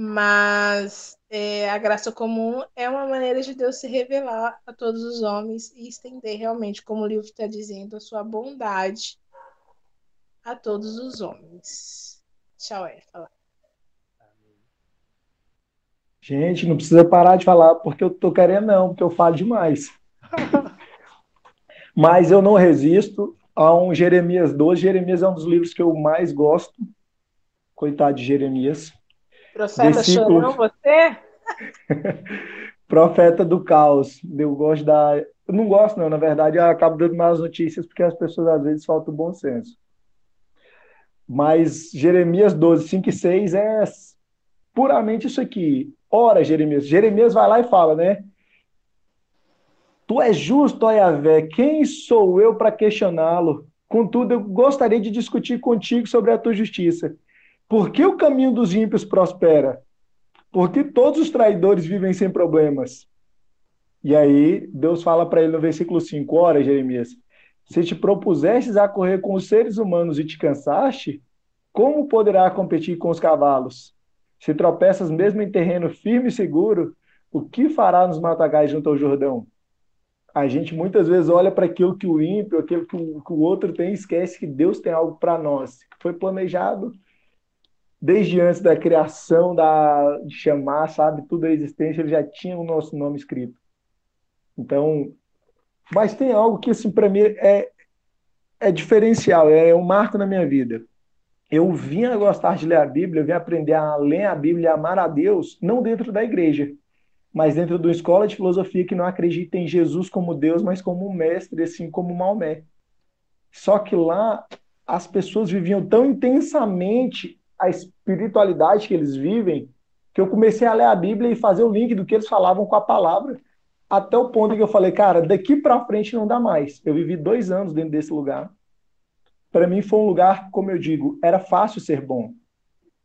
Mas é, a graça comum é uma maneira de Deus se revelar a todos os homens e estender realmente, como o livro está dizendo, a sua bondade a todos os homens. Tchau, é, falar. Gente, não precisa parar de falar porque eu tô querendo, não, porque eu falo demais. Mas eu não resisto a um Jeremias 12. Jeremias é um dos livros que eu mais gosto. Coitado de Jeremias. Profeta Versículo... chorão, você? Profeta do caos. Eu gosto da. Eu não gosto, não, na verdade, eu acabo dando mais notícias porque as pessoas às vezes faltam bom senso. Mas Jeremias 12, 5 e 6 é puramente isso aqui. Ora, Jeremias. Jeremias vai lá e fala, né? Tu és justo, ó Yahvé, quem sou eu para questioná-lo? Contudo, eu gostaria de discutir contigo sobre a tua justiça. Por que o caminho dos ímpios prospera? Porque todos os traidores vivem sem problemas. E aí, Deus fala para ele no versículo 5: Ora, Jeremias, se te propusestes a correr com os seres humanos e te cansaste, como poderá competir com os cavalos? Se tropeças mesmo em terreno firme e seguro, o que fará nos matagais junto ao Jordão? A gente muitas vezes olha para aquilo que o ímpio, aquilo que o, que o outro tem, e esquece que Deus tem algo para nós, que foi planejado desde antes da criação, da, de chamar, sabe, tudo a existência, ele já tinha o nosso nome escrito. Então, mas tem algo que, assim, para mim é, é diferencial, é um marco na minha vida eu vim a gostar de ler a Bíblia, eu vim aprender a ler a Bíblia e amar a Deus, não dentro da igreja, mas dentro de uma escola de filosofia que não acredita em Jesus como Deus, mas como um mestre, assim como Maomé. Só que lá as pessoas viviam tão intensamente a espiritualidade que eles vivem, que eu comecei a ler a Bíblia e fazer o link do que eles falavam com a palavra, até o ponto que eu falei, cara, daqui para frente não dá mais. Eu vivi dois anos dentro desse lugar para mim foi um lugar, como eu digo, era fácil ser bom.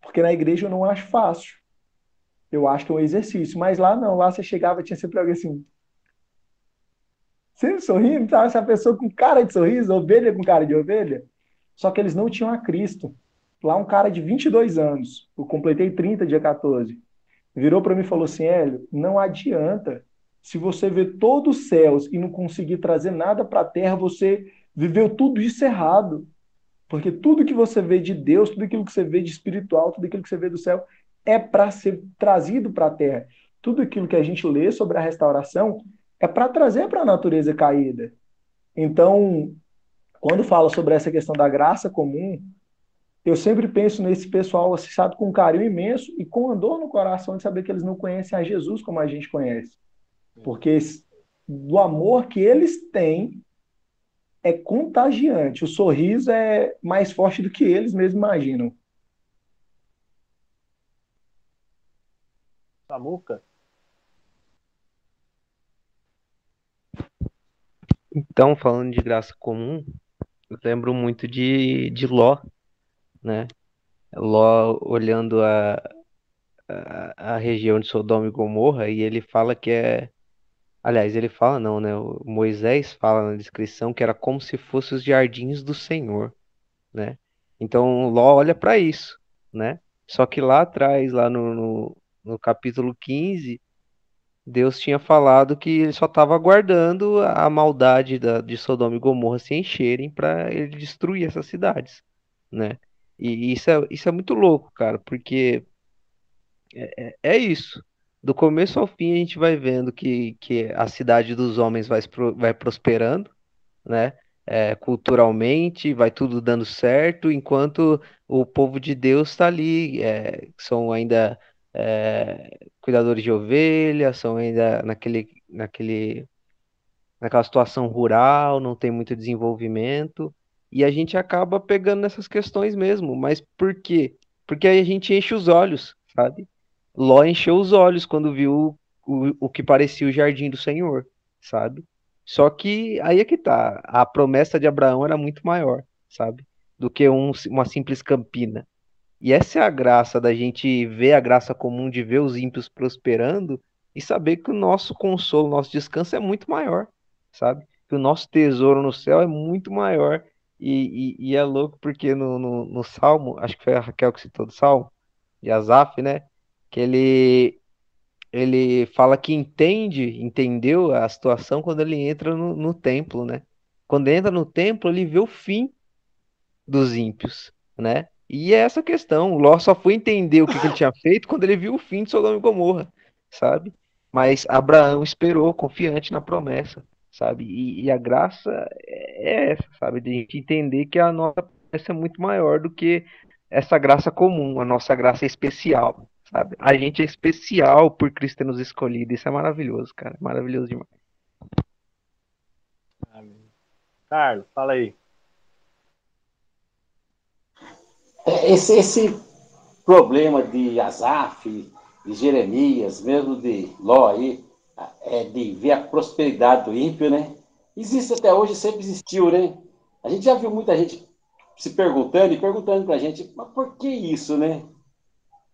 Porque na igreja eu não acho fácil. Eu acho que é um exercício. Mas lá não, lá você chegava tinha sempre alguém assim. Sempre sorrindo, sabe? Essa pessoa com cara de sorriso, ovelha com cara de ovelha. Só que eles não tinham a Cristo. Lá um cara de 22 anos, eu completei 30 dia 14, virou para mim e falou assim: Hélio, não adianta. Se você ver todos os céus e não conseguir trazer nada para a terra, você viveu tudo isso errado. Porque tudo que você vê de Deus, tudo aquilo que você vê de espiritual, tudo aquilo que você vê do céu, é para ser trazido para a terra. Tudo aquilo que a gente lê sobre a restauração é para trazer para a natureza caída. Então, quando fala sobre essa questão da graça comum, eu sempre penso nesse pessoal, assim, sabe, com um carinho imenso e com a dor no coração de saber que eles não conhecem a Jesus como a gente conhece. Porque do amor que eles têm é contagiante. O sorriso é mais forte do que eles mesmos imaginam. Samuca? Então, falando de graça comum, eu lembro muito de, de Ló, né? Ló olhando a, a, a região de Sodoma e Gomorra e ele fala que é Aliás, ele fala não, né? O Moisés fala na descrição que era como se fossem os jardins do Senhor, né? Então Ló olha para isso, né? Só que lá atrás, lá no, no, no capítulo 15, Deus tinha falado que ele só estava aguardando a maldade da, de Sodoma e Gomorra se encherem para ele destruir essas cidades, né? E isso é, isso é muito louco, cara, porque é, é, é isso do começo ao fim a gente vai vendo que, que a cidade dos homens vai, vai prosperando, né? É, culturalmente, vai tudo dando certo, enquanto o povo de Deus está ali, é, são ainda é, cuidadores de ovelhas, são ainda naquele, naquele, naquela situação rural, não tem muito desenvolvimento, e a gente acaba pegando nessas questões mesmo. Mas por quê? Porque aí a gente enche os olhos, sabe? Ló encheu os olhos quando viu o, o que parecia o jardim do Senhor, sabe? Só que aí é que tá, a promessa de Abraão era muito maior, sabe? Do que um, uma simples campina. E essa é a graça da gente ver a graça comum de ver os ímpios prosperando e saber que o nosso consolo, nosso descanso é muito maior, sabe? Que o nosso tesouro no céu é muito maior. E, e, e é louco porque no, no, no, Salmo, acho que foi a Raquel que citou do Salmo, de Asaf, né? Que ele, ele fala que entende, entendeu a situação quando ele entra no, no templo, né? Quando entra no templo, ele vê o fim dos ímpios, né? E é essa questão. O Ló só foi entender o que, que ele tinha feito quando ele viu o fim de Sodoma e Gomorra, sabe? Mas Abraão esperou, confiante na promessa, sabe? E, e a graça é essa, sabe? De a gente entender que a nossa promessa é muito maior do que essa graça comum, a nossa graça é especial, sabe? A gente é especial por Cristo ter nos escolhido. Isso é maravilhoso, cara. Maravilhoso demais. Amém. Carlos, fala aí. É, esse, esse problema de Asaf, de Jeremias, mesmo de Ló aí, é de ver a prosperidade do ímpio, né? Existe até hoje, sempre existiu, né? A gente já viu muita gente se perguntando e perguntando para a gente, mas por que isso, né?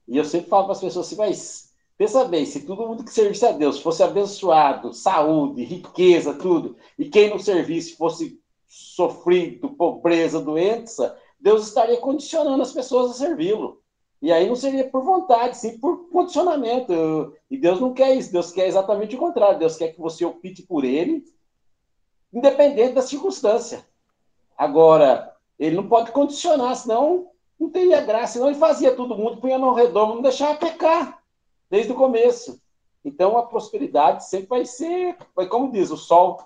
E eu sempre falo para as pessoas assim, mas pensa bem, se todo mundo que servisse a Deus fosse abençoado, saúde, riqueza, tudo, e quem não servisse fosse sofrido, pobreza, doença, Deus estaria condicionando as pessoas a servi-lo. E aí não seria por vontade, sim por condicionamento. E Deus não quer isso. Deus quer exatamente o contrário. Deus quer que você opte por ele, independente da circunstância. Agora, ele não pode condicionar, senão não teria graça. Senão ele fazia todo mundo, punha no redondo, não deixava pecar desde o começo. Então a prosperidade sempre vai ser, vai como diz, o sol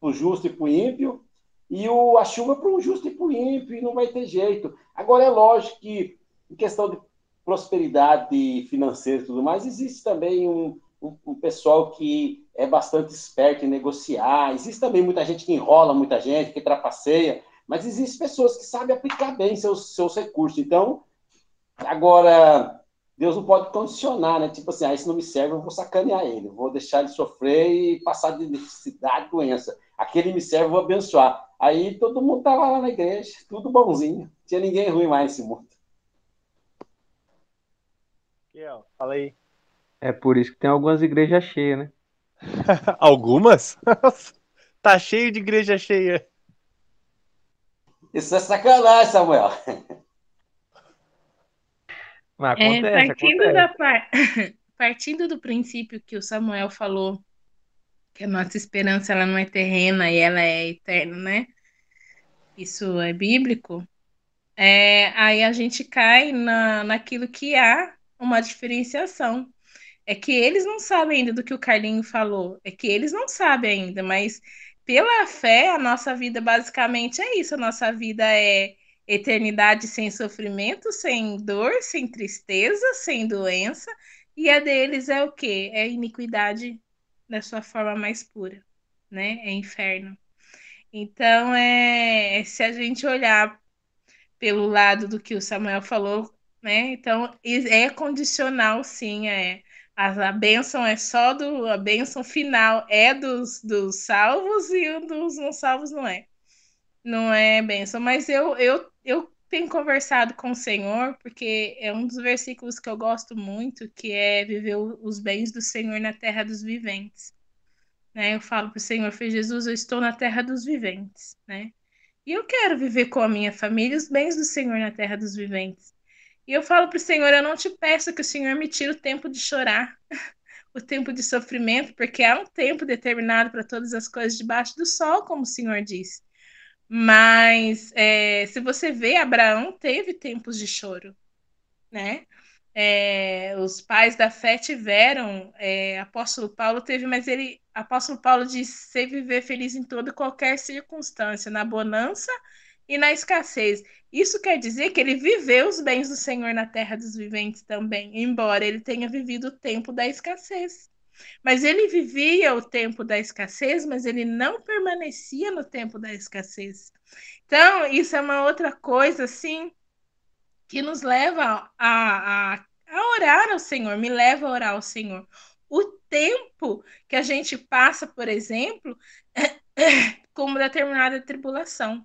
para o justo e para o ímpio, e o, a chuva para um justo e para o ímpio, e não vai ter jeito. Agora, é lógico que, em questão de prosperidade financeira e tudo mais, existe também um, um, um, pessoal que é bastante esperto em negociar, existe também muita gente que enrola muita gente, que trapaceia, mas existem pessoas que sabem aplicar bem seus, seus recursos. Então, agora, Deus não pode condicionar, né? Tipo assim, ah, isso não me serve, eu vou sacanear ele, vou deixar ele sofrer e passar de necessidade, doença. Aquele me serve, eu vou abençoar. Aí todo mundo tava lá na igreja, tudo bonzinho. Não tinha ninguém ruim mais nesse mundo. Aqui, ó, fala aí. É por isso que tem algumas igrejas cheias, né? algumas? tá cheio de igreja cheia. Isso é sacanagem, Samuel. Mas é, acontece, é, partindo, acontece. Da par... partindo do princípio que o Samuel falou que a nossa esperança ela não é terrena e ela é eterna, né? Isso é bíblico. É, aí a gente cai na, naquilo que há uma diferenciação. É que eles não sabem ainda do que o Carlinho falou. É que eles não sabem ainda, mas pela fé, a nossa vida basicamente é isso. A nossa vida é eternidade sem sofrimento, sem dor, sem tristeza, sem doença. E a deles é o quê? É iniquidade da sua forma mais pura, né? É inferno. Então, é, se a gente olhar pelo lado do que o Samuel falou, né? Então, é condicional, sim, é. A, a bênção é só do. A bênção final é dos, dos salvos e dos não salvos não é. Não é bênção. Mas eu, eu, eu tenho conversado com o Senhor, porque é um dos versículos que eu gosto muito, que é viver os bens do Senhor na terra dos viventes. Né? Eu falo para o Senhor, foi Jesus, eu estou na terra dos viventes, né? E eu quero viver com a minha família os bens do Senhor na terra dos viventes. E eu falo para o Senhor, eu não te peço que o Senhor me tire o tempo de chorar, o tempo de sofrimento, porque há um tempo determinado para todas as coisas debaixo do sol, como o Senhor disse. Mas é, se você vê, Abraão teve tempos de choro, né? É, os pais da fé tiveram, é, apóstolo Paulo teve, mas ele, apóstolo Paulo diz ser viver feliz em toda qualquer circunstância, na bonança e na escassez. Isso quer dizer que ele viveu os bens do Senhor na terra dos viventes também, embora ele tenha vivido o tempo da escassez. Mas ele vivia o tempo da escassez, mas ele não permanecia no tempo da escassez. Então, isso é uma outra coisa, assim, que nos leva a, a, a orar ao Senhor, me leva a orar ao Senhor. O tempo que a gente passa, por exemplo, como determinada tribulação.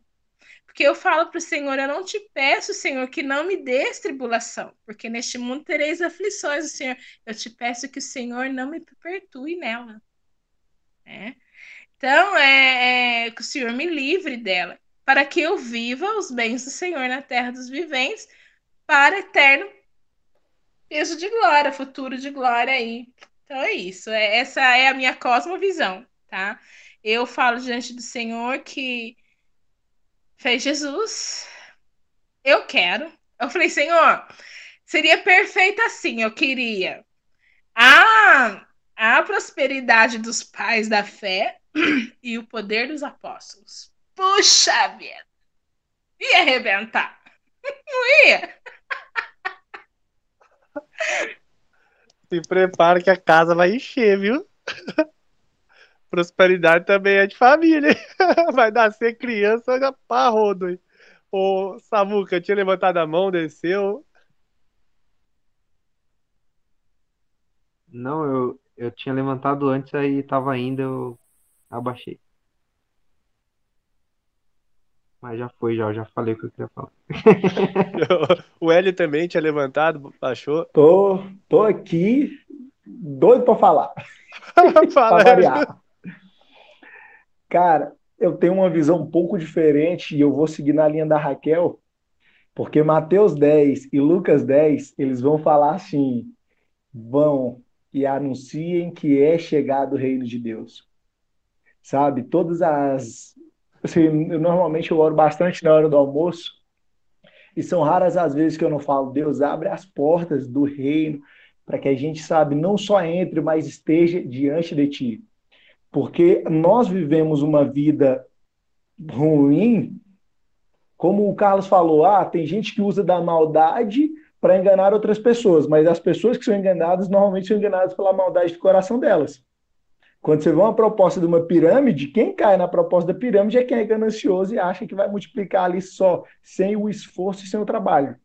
Porque eu falo para o Senhor, eu não te peço, Senhor, que não me dê tribulação, porque neste mundo tereis aflições, Senhor. Eu te peço que o Senhor não me perturbe nela. É. Então, é, é, que o Senhor me livre dela, para que eu viva os bens do Senhor na terra dos viventes, para eterno peso de glória, futuro de glória aí. Então é isso. É, essa é a minha cosmovisão, tá? Eu falo diante do Senhor que fez Jesus. Eu quero. Eu falei, Senhor, seria perfeito assim. Eu queria a, a prosperidade dos pais da fé e o poder dos apóstolos. Puxa vida! Ia arrebentar. Não ia. Se prepara que a casa vai encher, viu? Prosperidade também é de família. Vai nascer criança pra rodo. Ô, Samuca, tinha levantado a mão, desceu. Não, eu, eu tinha levantado antes, aí tava ainda, eu abaixei. Mas já foi, já, eu já falei o que eu queria falar. o Hélio também tinha levantado, baixou. Tô, tô aqui, doido pra falar. Fala, pra variar. Cara, eu tenho uma visão um pouco diferente e eu vou seguir na linha da Raquel, porque Mateus 10 e Lucas 10, eles vão falar assim: vão e anunciem que é chegado o reino de Deus. Sabe? Todas as Assim, eu, normalmente eu oro bastante na hora do almoço, e são raras as vezes que eu não falo, Deus abre as portas do reino para que a gente, sabe, não só entre, mas esteja diante de ti. Porque nós vivemos uma vida ruim, como o Carlos falou, ah, tem gente que usa da maldade para enganar outras pessoas, mas as pessoas que são enganadas normalmente são enganadas pela maldade do coração delas. Quando você vê uma proposta de uma pirâmide, quem cai na proposta da pirâmide é quem é ganancioso e acha que vai multiplicar ali só, sem o esforço e sem o trabalho.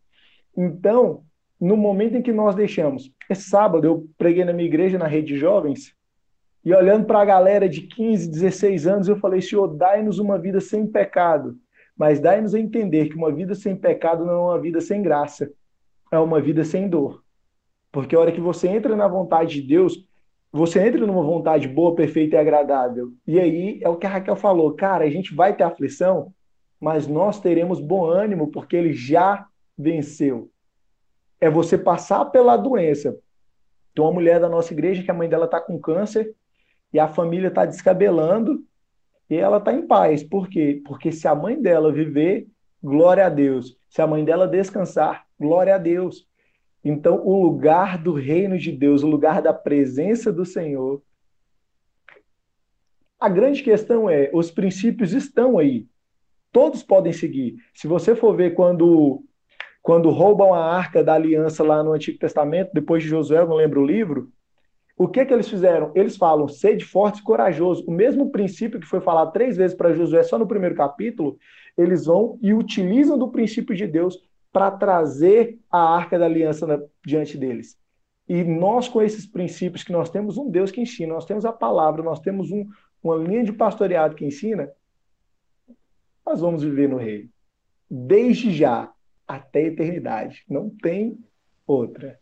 Então, no momento em que nós deixamos, esse sábado eu preguei na minha igreja, na rede de jovens, e olhando para a galera de 15, 16 anos, eu falei: Senhor, dai-nos uma vida sem pecado, mas dai-nos a entender que uma vida sem pecado não é uma vida sem graça, é uma vida sem dor. Porque a hora que você entra na vontade de Deus, você entra numa vontade boa, perfeita e agradável. E aí é o que a Raquel falou, cara, a gente vai ter aflição, mas nós teremos bom ânimo porque ele já venceu. É você passar pela doença. Tem uma mulher da nossa igreja que a mãe dela está com câncer e a família está descabelando e ela está em paz. Por quê? Porque se a mãe dela viver, glória a Deus. Se a mãe dela descansar, glória a Deus. Então, o lugar do reino de Deus, o lugar da presença do Senhor. A grande questão é: os princípios estão aí. Todos podem seguir. Se você for ver quando, quando roubam a arca da aliança lá no Antigo Testamento, depois de Josué, não lembro o livro, o que, que eles fizeram? Eles falam, sede forte e corajoso. O mesmo princípio que foi falado três vezes para Josué só no primeiro capítulo, eles vão e utilizam do princípio de Deus para trazer a arca da aliança na, diante deles. E nós, com esses princípios, que nós temos um Deus que ensina, nós temos a palavra, nós temos um, uma linha de pastoreado que ensina, nós vamos viver no reino. Desde já até a eternidade. Não tem outra.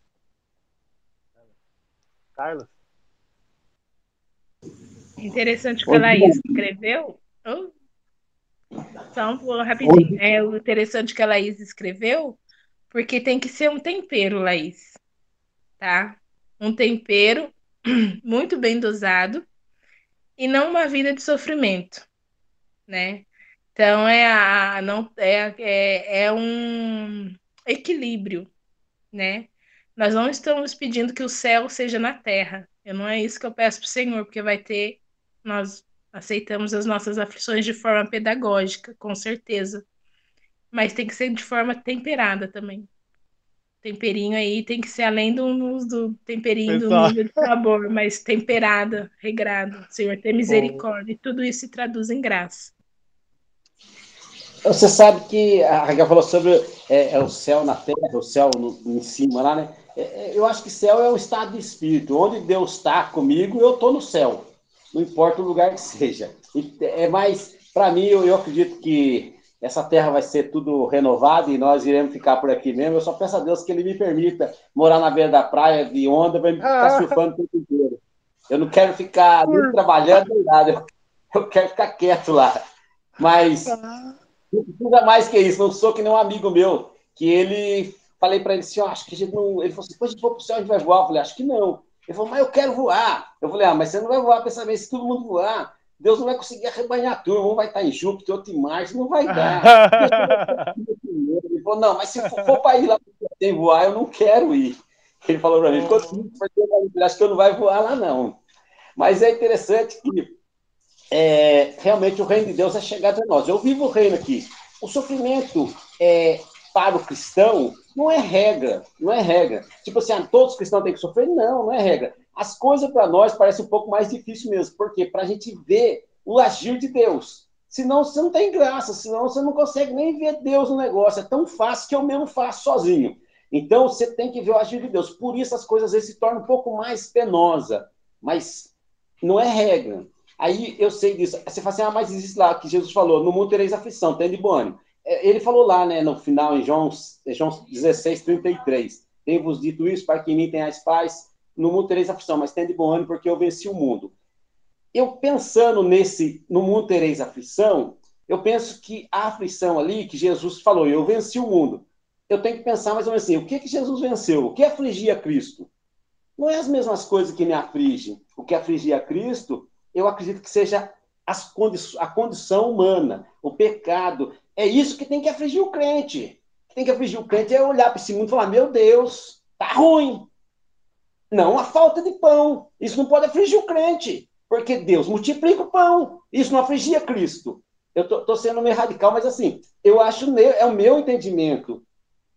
Carlos? Interessante que a Laís escreveu. Oh, só um pulo rapidinho. É o interessante que a Laís escreveu, porque tem que ser um tempero, Laís. Tá? Um tempero muito bem dosado e não uma vida de sofrimento, né? Então é a não é, é, é um equilíbrio, né? Nós não estamos pedindo que o céu seja na terra. Eu não é isso que eu peço para o Senhor, porque vai ter nós Aceitamos as nossas aflições de forma pedagógica, com certeza. Mas tem que ser de forma temperada também. Temperinho aí tem que ser além do, do temperinho Exato. do nível de sabor, mas temperada, regrada. Senhor, ter misericórdia. E tudo isso se traduz em graça. Você sabe que a Raquel falou sobre é, é o céu na terra, o céu no, em cima lá, né? É, é eu acho que céu é o estado de espírito. Onde Deus está comigo, eu estou no céu não importa o lugar que seja. É mais, para mim, eu, eu, acredito que essa terra vai ser tudo renovada e nós iremos ficar por aqui mesmo. Eu só peço a Deus que Ele me permita morar na beira da praia de onda para ficar ah. surfando o tempo inteiro. Eu não quero ficar nem trabalhando nem nada, eu, eu, quero ficar quieto lá. Mas não mais que isso, não sou que nem um amigo meu, que ele falei para ele assim, oh, acho que a gente não. Ele falou assim, depois a gente for para o céu, a gente vai voar. Eu falei, acho que não. Ele falou, mas eu quero voar. Eu falei, ah, mas você não vai voar, pensa bem, se todo mundo voar, Deus não vai conseguir arrebanhar tudo, um vai estar em Júpiter, outro em Marte, não vai dar. Ele falou, não, mas se for, for para ir lá sem voar, eu não quero ir. Ele falou para mim, acho que eu não vai voar lá, não. Mas é interessante que é, realmente o reino de Deus é chegado a nós. Eu vivo o reino aqui. O sofrimento é, para o cristão não é regra, não é regra. Tipo assim, ah, todos os cristãos têm que sofrer? Não, não é regra as coisas para nós parecem um pouco mais difícil mesmo. Por quê? Para a gente ver o agir de Deus. Senão você não tem graça, senão você não consegue nem ver Deus no negócio. É tão fácil que eu mesmo faço sozinho. Então você tem que ver o agir de Deus. Por isso as coisas às vezes se tornam um pouco mais penosa, mas não é regra. Aí eu sei disso. Você fala assim, ah, mas existe lá que Jesus falou, no mundo tereis aflição, tem de bom ânimo. É, ele falou lá, né, no final, em João, João 16, 33. Tenho-vos dito isso para que em mim tenhais paz no mundo tereis aflição, mas tem de bom ânimo porque eu venci o mundo. Eu pensando nesse, no mundo tereis aflição, eu penso que a aflição ali, que Jesus falou, eu venci o mundo. Eu tenho que pensar mais ou menos assim, o que que Jesus venceu? O que afligia Cristo? Não é as mesmas coisas que me afligem. O que afligia Cristo, eu acredito que seja condi a condição humana, o pecado. É isso que tem que afligir o crente. O que tem que afligir o crente é olhar para esse mundo e falar: meu Deus, tá ruim, não a falta de pão. Isso não pode afligir o crente, porque Deus multiplica o pão. Isso não afligia Cristo. Eu estou sendo meio radical, mas assim, eu acho, é o meu entendimento.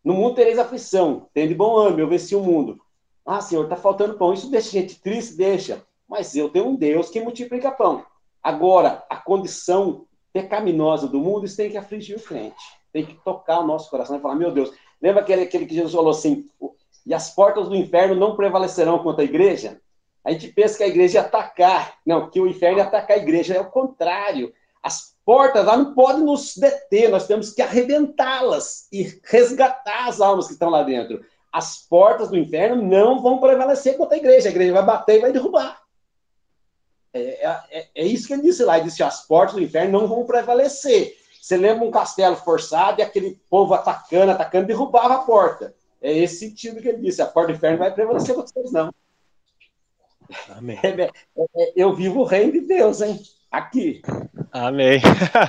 No mundo tereis aflição, tem de bom ânimo, eu venci o mundo. Ah, Senhor, está faltando pão. Isso deixa gente triste? Deixa. Mas eu tenho um Deus que multiplica pão. Agora, a condição pecaminosa do mundo, isso tem que afligir o crente. Tem que tocar o nosso coração e falar, meu Deus. Lembra aquele, aquele que Jesus falou assim, e as portas do inferno não prevalecerão contra a igreja, a gente pensa que a igreja ia atacar. Não, que o inferno ia atacar a igreja. É o contrário. As portas lá não podem nos deter, nós temos que arrebentá-las e resgatar as almas que estão lá dentro. As portas do inferno não vão prevalecer contra a igreja. A igreja vai bater e vai derrubar. É, é, é, é isso que ele disse lá. Ele disse: as portas do inferno não vão prevalecer. Você lembra um castelo forçado e aquele povo atacando, atacando, derrubava a porta. É esse sentido que ele disse. A porta do inferno vai prevalecer com vocês, não. Amém. É, é, é, eu vivo o reino de Deus, hein? Aqui. Amém.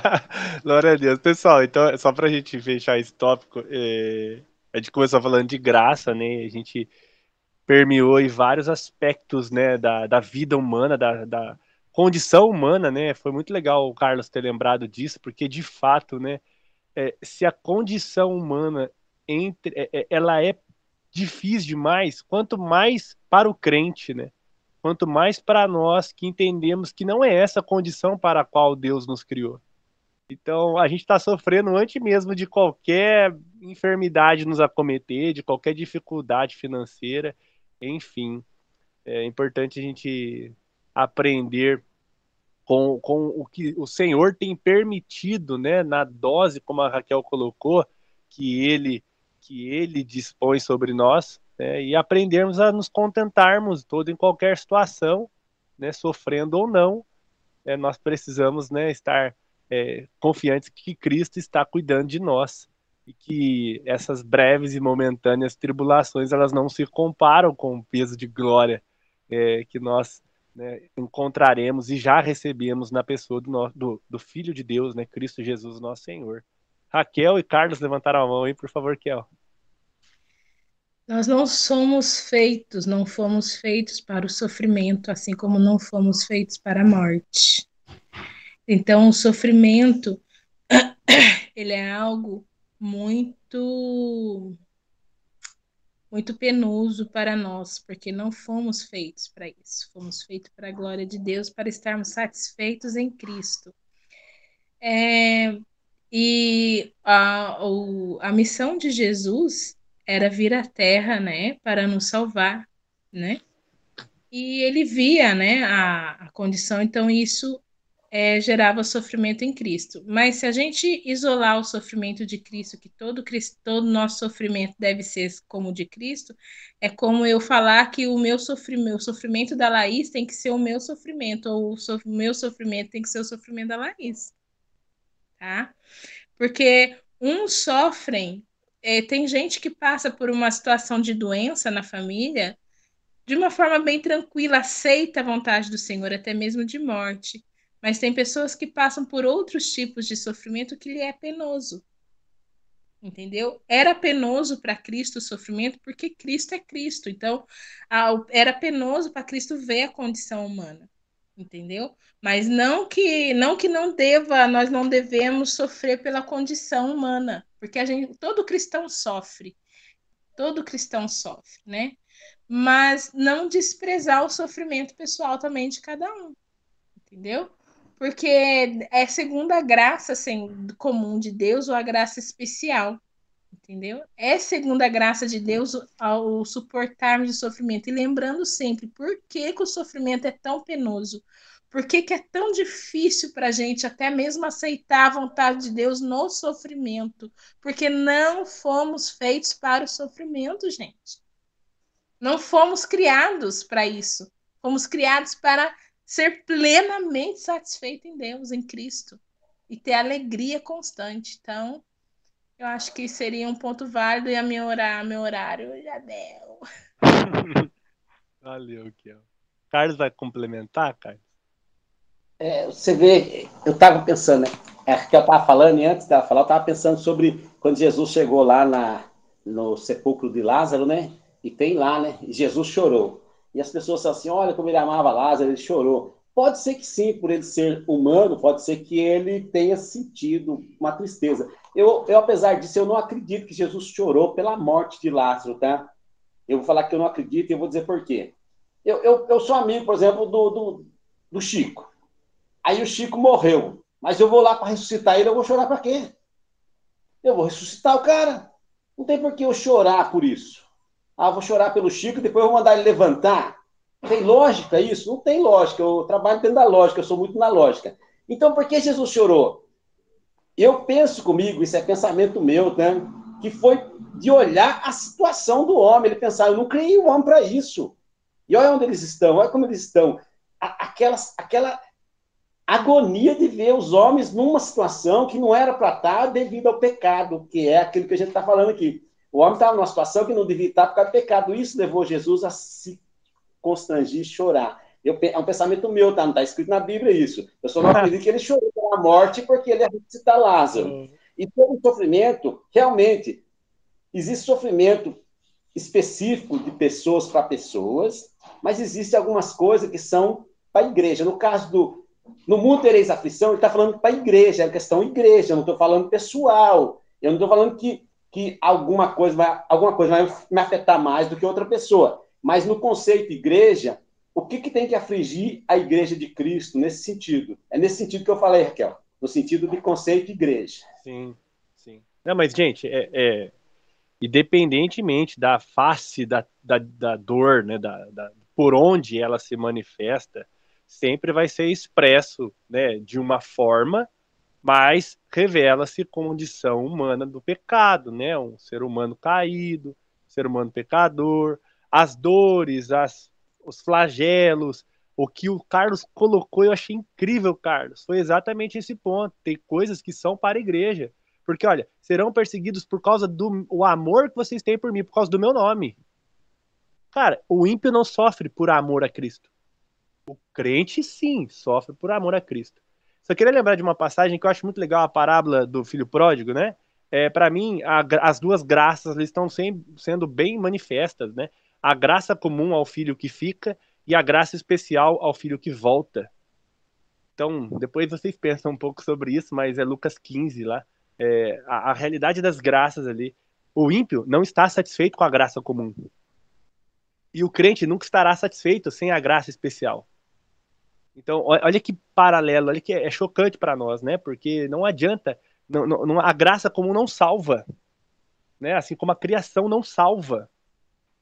Glória a Deus. Pessoal, então, só para a gente fechar esse tópico, é... a gente começou falando de graça, né? A gente permeou vários aspectos, né, da, da vida humana, da, da condição humana, né? Foi muito legal o Carlos ter lembrado disso, porque de fato, né, é, se a condição humana entre, é, é, ela é difícil demais, quanto mais para o crente, né? Quanto mais para nós que entendemos que não é essa condição para a qual Deus nos criou. Então, a gente está sofrendo antes mesmo de qualquer enfermidade nos acometer, de qualquer dificuldade financeira, enfim. É importante a gente aprender com, com o que o Senhor tem permitido, né, na dose, como a Raquel colocou, que ele que ele dispõe sobre nós né, e aprendermos a nos contentarmos todo em qualquer situação, né, sofrendo ou não, é, nós precisamos né, estar é, confiantes que Cristo está cuidando de nós e que essas breves e momentâneas tribulações elas não se comparam com o peso de glória é, que nós né, encontraremos e já recebemos na pessoa do, do, do Filho de Deus, né, Cristo Jesus, nosso Senhor. Raquel e Carlos levantaram a mão aí, por favor, Kel. Nós não somos feitos, não fomos feitos para o sofrimento, assim como não fomos feitos para a morte. Então, o sofrimento, ele é algo muito muito penoso para nós, porque não fomos feitos para isso. Fomos feitos para a glória de Deus, para estarmos satisfeitos em Cristo. É, e a, o, a missão de Jesus era vir à Terra, né, para nos salvar, né? E ele via, né, a, a condição, então isso é, gerava sofrimento em Cristo. Mas se a gente isolar o sofrimento de Cristo, que todo, todo nosso sofrimento deve ser como o de Cristo, é como eu falar que o meu sofrimento, o sofrimento da Laís tem que ser o meu sofrimento, ou o so, meu sofrimento tem que ser o sofrimento da Laís. Tá? Porque uns sofrem, é, tem gente que passa por uma situação de doença na família de uma forma bem tranquila, aceita a vontade do Senhor, até mesmo de morte. Mas tem pessoas que passam por outros tipos de sofrimento que lhe é penoso. Entendeu? Era penoso para Cristo o sofrimento porque Cristo é Cristo. Então, era penoso para Cristo ver a condição humana. Entendeu? Mas não que não que não deva, nós não devemos sofrer pela condição humana, porque a gente, todo cristão sofre. Todo cristão sofre, né? Mas não desprezar o sofrimento pessoal também de cada um. Entendeu? Porque é segundo a graça assim, comum de Deus ou a graça especial, entendeu? É segundo a graça de Deus ao suportarmos o sofrimento e lembrando sempre por que, que o sofrimento é tão penoso, por que, que é tão difícil para a gente até mesmo aceitar a vontade de Deus no sofrimento, porque não fomos feitos para o sofrimento, gente. Não fomos criados para isso. Fomos criados para ser plenamente satisfeito em Deus, em Cristo, e ter alegria constante. Então, eu acho que seria um ponto válido e a meu horário, meu horário já deu. Valeu, Kiel. Carlos vai complementar, Carlos? É, você vê, eu estava pensando, né? É que eu estava falando, e antes dela falar, eu estava pensando sobre quando Jesus chegou lá na, no sepulcro de Lázaro, né? E tem lá, né? E Jesus chorou. E as pessoas falam assim: olha como ele amava Lázaro, ele chorou. Pode ser que sim, por ele ser humano, pode ser que ele tenha sentido uma tristeza. Eu, eu, apesar disso, eu não acredito que Jesus chorou pela morte de Lázaro, tá? Eu vou falar que eu não acredito e eu vou dizer por quê. Eu, eu, eu sou amigo, por exemplo, do, do, do Chico. Aí o Chico morreu. Mas eu vou lá para ressuscitar ele, eu vou chorar para quê? Eu vou ressuscitar o cara. Não tem por que eu chorar por isso. Ah, vou chorar pelo Chico, depois vou mandar ele levantar. Tem lógica isso? Não tem lógica. Eu trabalho dentro da lógica, eu sou muito na lógica. Então, por que Jesus chorou? Eu penso comigo, isso é pensamento meu, né? Que foi de olhar a situação do homem. Ele pensar, eu não criei o homem para isso. E olha onde eles estão, olha como eles estão. Aquelas, aquela agonia de ver os homens numa situação que não era para estar devido ao pecado, que é aquilo que a gente está falando aqui. O homem estava numa situação que não devia estar por causa do pecado. Isso levou Jesus a se constrangir e chorar. Eu, é um pensamento meu, tá? Não está escrito na Bíblia isso. Eu só não acredito que ele chorou pela morte porque ele ia ressuscitar Lázaro. E todo sofrimento, realmente, existe sofrimento específico de pessoas para pessoas, mas existe algumas coisas que são para a igreja. No caso do no mundo tereis aflição, ele está falando para a igreja, é questão igreja, eu não estou falando pessoal. Eu não estou falando que que alguma coisa vai, alguma coisa vai me afetar mais do que outra pessoa. Mas no conceito igreja, o que, que tem que afligir a igreja de Cristo nesse sentido? É nesse sentido que eu falei, Raquel, no sentido de conceito igreja. Sim, sim. Não, mas, gente, é, é independentemente da face da, da, da dor, né, da, da, por onde ela se manifesta, sempre vai ser expresso né, de uma forma mas revela-se condição humana do pecado, né? Um ser humano caído, um ser humano pecador, as dores, as, os flagelos, o que o Carlos colocou, eu achei incrível, Carlos. Foi exatamente esse ponto. Tem coisas que são para a igreja. Porque, olha, serão perseguidos por causa do o amor que vocês têm por mim, por causa do meu nome. Cara, o ímpio não sofre por amor a Cristo. O crente, sim, sofre por amor a Cristo. Só queria lembrar de uma passagem que eu acho muito legal, a parábola do filho pródigo, né? É, para mim, a, as duas graças estão sem, sendo bem manifestas, né? A graça comum ao filho que fica e a graça especial ao filho que volta. Então, depois vocês pensam um pouco sobre isso, mas é Lucas 15 lá. É, a, a realidade das graças ali. O ímpio não está satisfeito com a graça comum. E o crente nunca estará satisfeito sem a graça especial. Então, olha que paralelo, olha que é chocante para nós, né? Porque não adianta, não, não, a graça comum não salva, né? Assim como a criação não salva.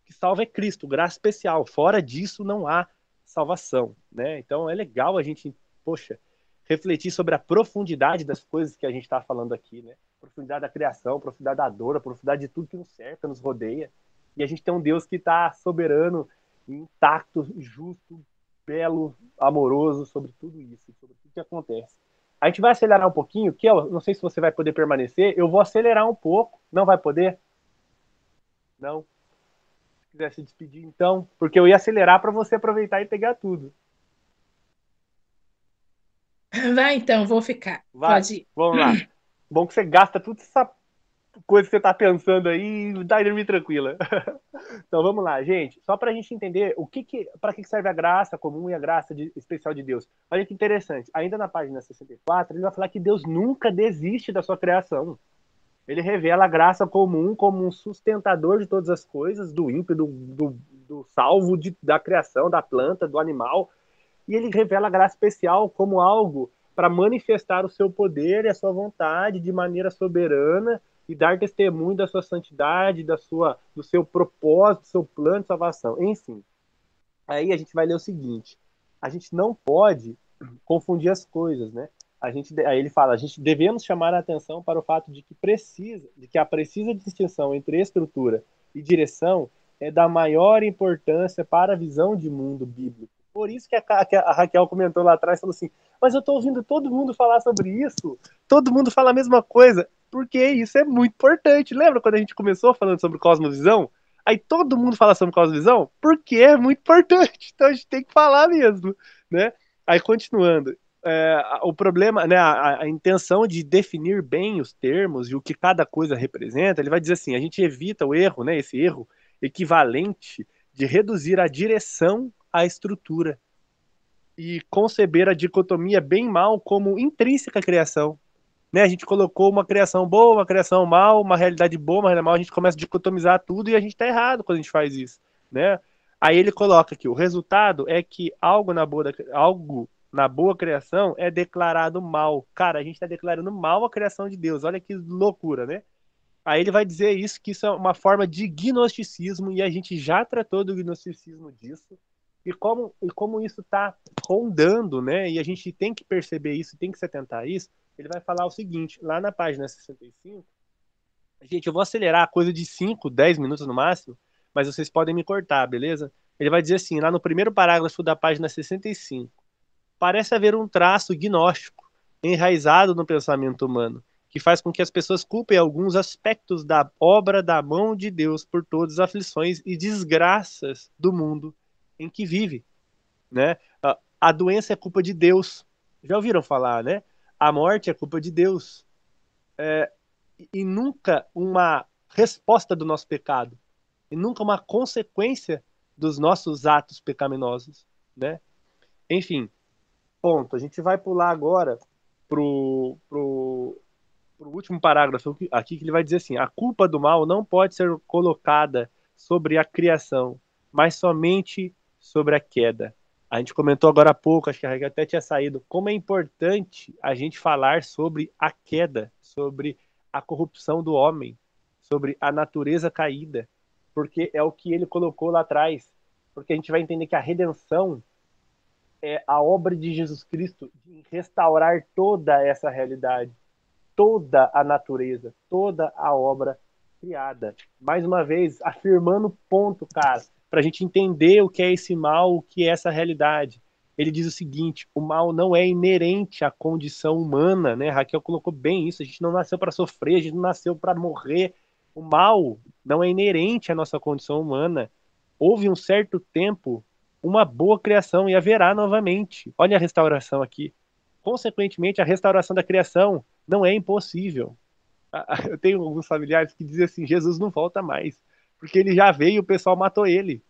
O que salva é Cristo, graça especial. Fora disso não há salvação, né? Então é legal a gente, poxa, refletir sobre a profundidade das coisas que a gente está falando aqui, né? Profundidade da criação, profundidade da dor, profundidade de tudo que nos cerca, nos rodeia. E a gente tem um Deus que está soberano, intacto, justo, belo, amoroso sobre tudo isso, sobre tudo que acontece. A gente vai acelerar um pouquinho, que eu não sei se você vai poder permanecer, eu vou acelerar um pouco. Não vai poder? Não. Se quiser se despedir, então, porque eu ia acelerar para você aproveitar e pegar tudo. Vai então, vou ficar. Vai, Pode ir. Vamos lá. Bom que você gasta tudo essa coisa que você está pensando aí dá dormir tranquila. então vamos lá, gente. Só para a gente entender o que, que para que serve a graça comum e a graça de, especial de Deus. Olha que interessante. Ainda na página 64, ele vai falar que Deus nunca desiste da sua criação. Ele revela a graça comum como um sustentador de todas as coisas, do ímpio, do, do, do salvo, de, da criação, da planta, do animal. E ele revela a graça especial como algo para manifestar o seu poder e a sua vontade de maneira soberana e dar testemunho da sua santidade, da sua, do seu propósito, do seu plano de salvação. Enfim, aí a gente vai ler o seguinte: a gente não pode confundir as coisas, né? A gente, aí ele fala, a gente devemos chamar a atenção para o fato de que precisa, de que a precisa distinção entre estrutura e direção é da maior importância para a visão de mundo bíblico. Por isso que a, que a Raquel comentou lá atrás, falou assim, mas eu estou ouvindo todo mundo falar sobre isso, todo mundo fala a mesma coisa porque isso é muito importante. Lembra quando a gente começou falando sobre cosmovisão? Aí todo mundo fala sobre cosmovisão porque é muito importante. Então a gente tem que falar mesmo, né? Aí continuando, é, o problema, né, a, a, intenção de definir bem os termos e o que cada coisa representa, ele vai dizer assim: a gente evita o erro, né, esse erro equivalente de reduzir a direção à estrutura e conceber a dicotomia bem mal como intrínseca criação. Né, a gente colocou uma criação boa, uma criação mal, uma realidade boa, uma realidade mal, a gente começa a dicotomizar tudo e a gente está errado quando a gente faz isso, né? Aí ele coloca aqui, o resultado é que algo na boa, algo na boa criação é declarado mal. Cara, a gente está declarando mal a criação de Deus. Olha que loucura, né? Aí ele vai dizer isso, que isso é uma forma de gnosticismo, e a gente já tratou do gnosticismo disso, e como, e como isso está rondando, né? E a gente tem que perceber isso, tem que se atentar a isso, ele vai falar o seguinte, lá na página 65, gente, eu vou acelerar coisa de 5, 10 minutos no máximo, mas vocês podem me cortar, beleza? Ele vai dizer assim, lá no primeiro parágrafo da página 65, parece haver um traço gnóstico enraizado no pensamento humano, que faz com que as pessoas culpem alguns aspectos da obra da mão de Deus por todas as aflições e desgraças do mundo em que vive, né? A doença é culpa de Deus. Já ouviram falar, né? A morte é culpa de Deus. É, e nunca uma resposta do nosso pecado. E nunca uma consequência dos nossos atos pecaminosos, né? Enfim, ponto. A gente vai pular agora pro, pro, pro último parágrafo aqui, que ele vai dizer assim: a culpa do mal não pode ser colocada sobre a criação, mas somente sobre a queda. A gente comentou agora há pouco, acho que a Raquel até tinha saído, como é importante a gente falar sobre a queda, sobre a corrupção do homem, sobre a natureza caída, porque é o que ele colocou lá atrás. Porque a gente vai entender que a redenção é a obra de Jesus Cristo de restaurar toda essa realidade, toda a natureza, toda a obra criada. Mais uma vez, afirmando o ponto, cara para a gente entender o que é esse mal, o que é essa realidade. Ele diz o seguinte: o mal não é inerente à condição humana, né? Raquel colocou bem isso. A gente não nasceu para sofrer, a gente não nasceu para morrer. O mal não é inerente à nossa condição humana. Houve um certo tempo uma boa criação e haverá novamente. Olha a restauração aqui. Consequentemente, a restauração da criação não é impossível. Eu tenho alguns familiares que dizem assim: Jesus não volta mais. Porque ele já veio e o pessoal matou ele.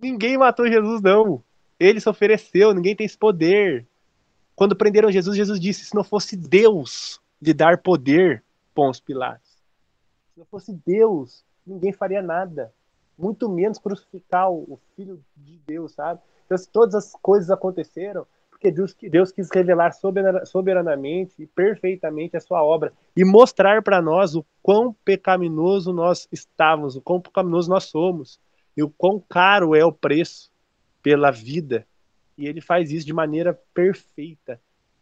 Ninguém matou Jesus, não. Ele se ofereceu, ninguém tem esse poder. Quando prenderam Jesus, Jesus disse: se não fosse Deus de dar poder, Pôncio Pilatos, se não fosse Deus, ninguém faria nada. Muito menos crucificar o Filho de Deus, sabe? Então, se todas as coisas aconteceram, porque Deus, Deus quis revelar soberanamente e perfeitamente a sua obra e mostrar para nós o quão pecaminoso nós estávamos, o quão pecaminoso nós somos e o quão caro é o preço pela vida. E ele faz isso de maneira perfeita.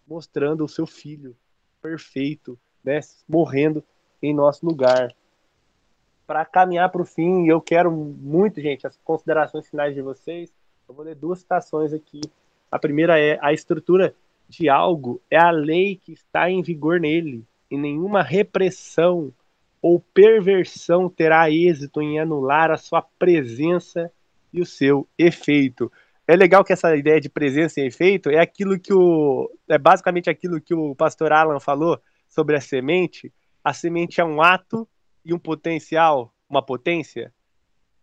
mostrando o seu filho perfeito, né, morrendo em nosso lugar. Para caminhar para o fim, eu quero muito, gente, as considerações finais de vocês. Eu vou ler duas citações aqui. A primeira é: a estrutura de algo é a lei que está em vigor nele, e nenhuma repressão ou perversão terá êxito em anular a sua presença e o seu efeito. É legal que essa ideia de presença e efeito é aquilo que o é basicamente aquilo que o pastor Alan falou sobre a semente. A semente é um ato e um potencial, uma potência.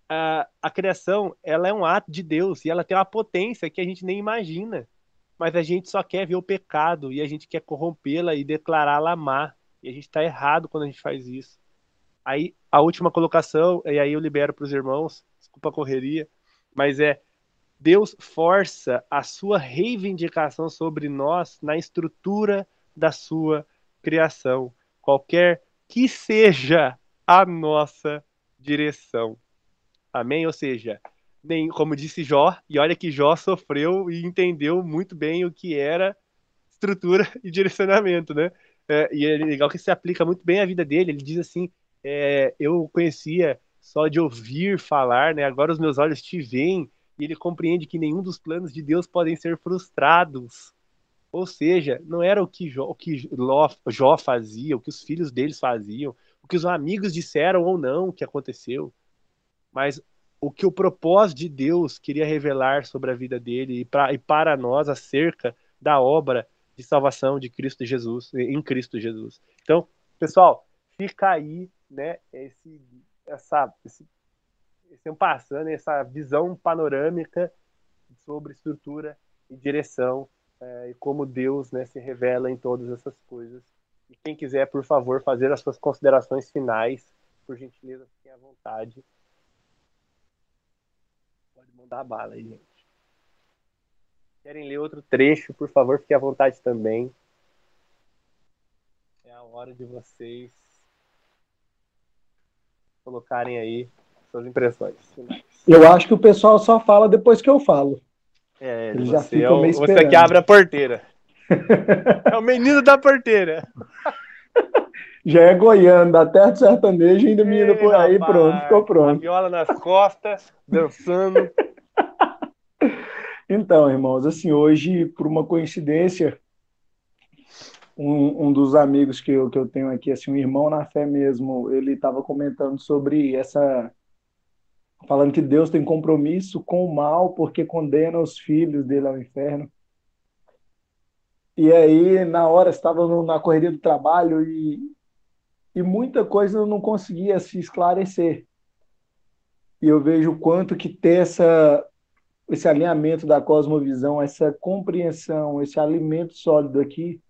A, a criação, ela é um ato de Deus e ela tem uma potência que a gente nem imagina. Mas a gente só quer ver o pecado e a gente quer corrompê-la e declará-la má. E a gente está errado quando a gente faz isso. Aí a última colocação, e aí eu libero para os irmãos, desculpa a correria, mas é Deus força a sua reivindicação sobre nós na estrutura da sua criação, qualquer que seja a nossa direção. Amém? Ou seja, nem, como disse Jó, e olha que Jó sofreu e entendeu muito bem o que era estrutura e direcionamento, né? É, e é legal que se aplica muito bem à vida dele. Ele diz assim: é, Eu conhecia só de ouvir falar, né? Agora os meus olhos te veem e ele compreende que nenhum dos planos de Deus podem ser frustrados. Ou seja, não era o que Jó, o que Jó fazia, o que os filhos deles faziam, o que os amigos disseram ou não que aconteceu, mas o que o propósito de Deus queria revelar sobre a vida dele e, pra, e para nós acerca da obra de salvação de Cristo Jesus, em Cristo Jesus. Então, pessoal, fica aí, né, esse, essa, esse, esse passando, essa visão panorâmica sobre estrutura e direção é, e como Deus né, se revela em todas essas coisas. E quem quiser, por favor, fazer as suas considerações finais, por gentileza, fiquem à vontade. Pode mandar a bala aí, gente. Querem ler outro trecho, por favor, fiquem à vontade também. É a hora de vocês colocarem aí suas impressões. Eu acho que o pessoal só fala depois que eu falo. É, Ele já fica é o, meio Você que abre a porteira. é o menino da porteira. Já é goiano, da terra do sertanejo, ainda menino por aí, rapaz, pronto, ficou pronto. Viola nas costas, dançando. Então, irmãos, assim, hoje, por uma coincidência, um, um dos amigos que eu, que eu tenho aqui, assim, um irmão na fé mesmo, ele estava comentando sobre essa falando que Deus tem compromisso com o mal porque condena os filhos dele ao inferno. E aí, na hora, estava na correria do trabalho e, e muita coisa eu não conseguia se esclarecer. E eu vejo o quanto que ter essa, esse alinhamento da cosmovisão, essa compreensão, esse alimento sólido aqui,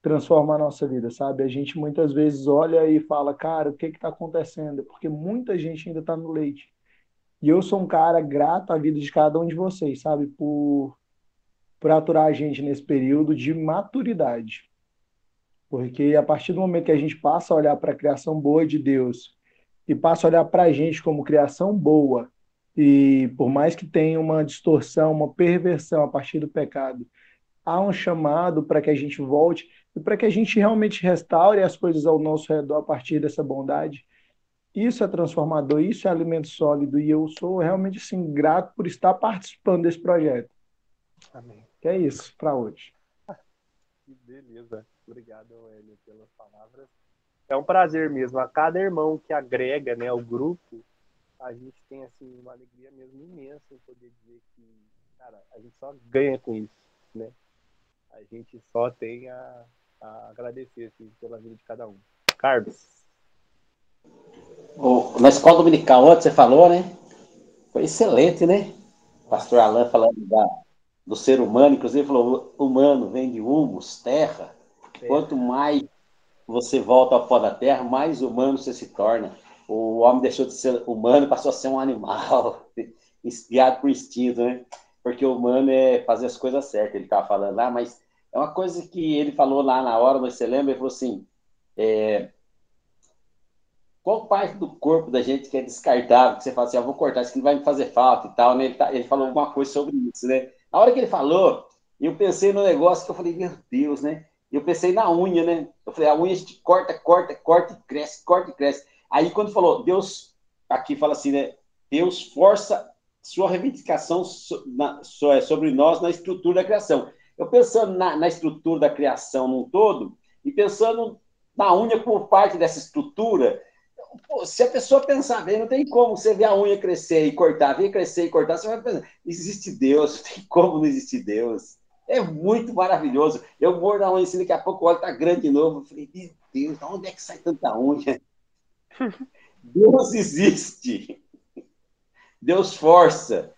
transforma a nossa vida, sabe? A gente muitas vezes olha e fala, cara, o que está acontecendo? Porque muita gente ainda está no leite. E eu sou um cara grato à vida de cada um de vocês, sabe? Por, por aturar a gente nesse período de maturidade. Porque a partir do momento que a gente passa a olhar para a criação boa de Deus e passa a olhar para a gente como criação boa, e por mais que tenha uma distorção, uma perversão a partir do pecado, há um chamado para que a gente volte e para que a gente realmente restaure as coisas ao nosso redor a partir dessa bondade isso é transformador, isso é alimento sólido e eu sou realmente assim, grato por estar participando desse projeto. Amém. Que é isso para hoje. Que beleza. Obrigado, Hélio, pelas palavras. É um prazer mesmo. A cada irmão que agrega né, ao grupo, a gente tem assim, uma alegria mesmo imensa em poder dizer que, cara, a gente só ganha com isso, né? A gente só tem a, a agradecer assim, pela vida de cada um. Carlos na escola dominical, ontem você falou, né? Foi excelente, né? Pastor Alain falando da, do ser humano, inclusive falou, humano vem de humus, terra. Quanto mais você volta ao pó da terra, mais humano você se torna. O homem deixou de ser humano, passou a ser um animal, guiado por instinto, né? Porque o humano é fazer as coisas certas, ele estava falando lá, mas é uma coisa que ele falou lá na hora, você lembra? Ele falou assim: é, qual parte do corpo da gente que é descartável, que você fala assim, ah, vou cortar, isso que não vai me fazer falta e tal, né? Ele, tá, ele falou alguma coisa sobre isso, né? A hora que ele falou, eu pensei no negócio que eu falei, meu Deus, né? Eu pensei na unha, né? Eu falei, a unha corta, corta, corta e cresce, corta e cresce. Aí quando falou, Deus, aqui fala assim, né? Deus força sua reivindicação é, sobre nós na estrutura da criação. Eu pensando na, na estrutura da criação num todo, e pensando na unha como parte dessa estrutura, Pô, se a pessoa pensar bem, não tem como você ver a unha crescer e cortar, ver crescer e cortar, você vai pensar, existe Deus, não tem como não existir Deus. É muito maravilhoso. Eu mordo a unha assim, daqui a pouco o olho tá grande de novo. Eu falei, meu Deus, de onde é que sai tanta unha? Deus existe. Deus força.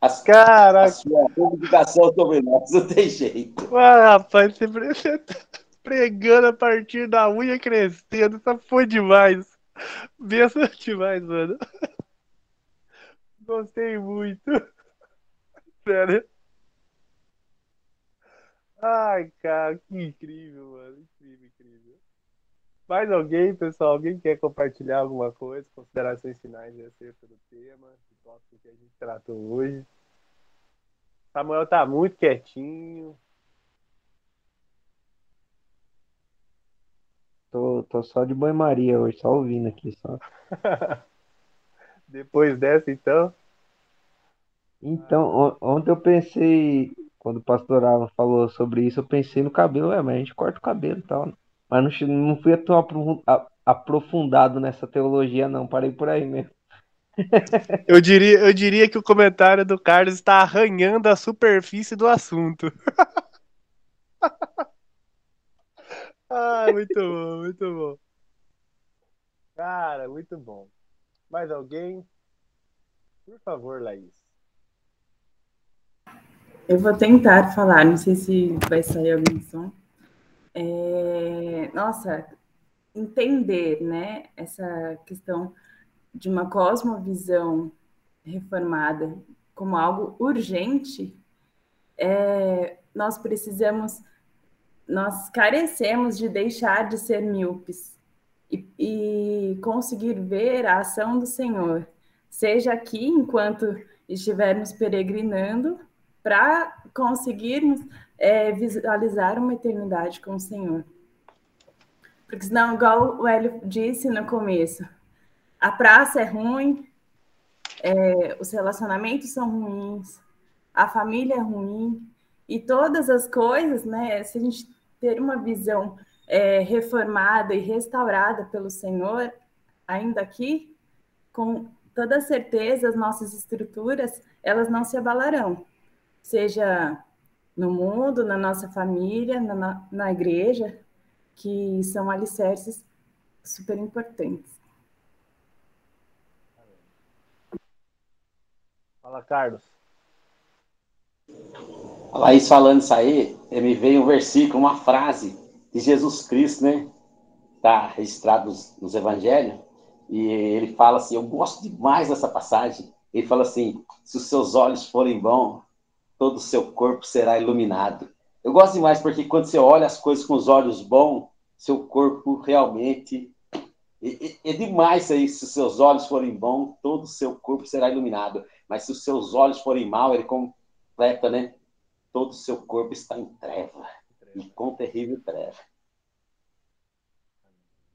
As, Caraca. a sua comunicação sobre nós, não tem jeito. Ah, rapaz, você tá pregando a partir da unha crescendo, isso foi demais. Benção demais, mano. Gostei muito. Sério. Ai, cara, que incrível, mano. Incrível, incrível. Mais alguém, pessoal? Alguém quer compartilhar alguma coisa? Considerações finais acerca do tema, do tópico que a gente tratou hoje? Samuel tá muito quietinho. Tô, tô só de banho-maria hoje, só ouvindo aqui só. Depois dessa, então? Então, ontem eu pensei, quando o pastor Alan falou sobre isso, eu pensei no cabelo, é, mas a gente corta o cabelo e tal. Né? Mas não, não fui tão aprofundado nessa teologia, não. Parei por aí mesmo. Eu diria, eu diria que o comentário do Carlos está arranhando a superfície do assunto. Ah, muito bom, muito bom. Cara, muito bom. Mais alguém? Por favor, Laís. Eu vou tentar falar, não sei se vai sair algum som. É, nossa, entender, né, essa questão de uma cosmovisão reformada como algo urgente, é, nós precisamos nós carecemos de deixar de ser míopes e, e conseguir ver a ação do Senhor, seja aqui enquanto estivermos peregrinando, para conseguirmos é, visualizar uma eternidade com o Senhor. Porque senão, igual o Hélio disse no começo, a praça é ruim, é, os relacionamentos são ruins, a família é ruim, e todas as coisas, né? Se a gente ter uma visão é, reformada e restaurada pelo Senhor, ainda aqui, com toda certeza, as nossas estruturas, elas não se abalarão, seja no mundo, na nossa família, na, na igreja, que são alicerces super importantes. Fala, Carlos. A Laís falando isso aí, me veio um versículo, uma frase de Jesus Cristo, né? Está registrado nos, nos evangelhos. E ele fala assim: Eu gosto demais dessa passagem. Ele fala assim: Se os seus olhos forem bons, todo o seu corpo será iluminado. Eu gosto demais porque quando você olha as coisas com os olhos bons, seu corpo realmente. É, é demais isso aí. Se os seus olhos forem bons, todo o seu corpo será iluminado. Mas se os seus olhos forem mal, ele completa, né? Todo o seu corpo está em treva, e com terrível treva.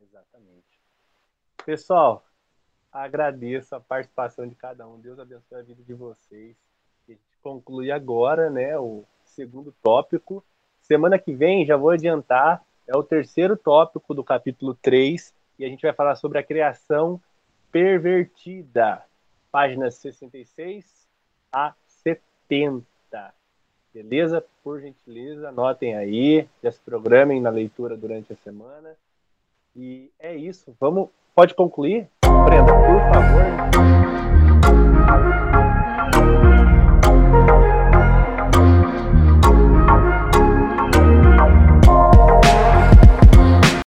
Exatamente. Pessoal, agradeço a participação de cada um. Deus abençoe a vida de vocês. A gente conclui agora, né, o segundo tópico. Semana que vem, já vou adiantar, é o terceiro tópico do capítulo 3, e a gente vai falar sobre a criação pervertida, páginas 66 a 70. Beleza? Por gentileza, anotem aí, já se programem na leitura durante a semana. E é isso. Vamos, pode concluir? Brenda, por favor.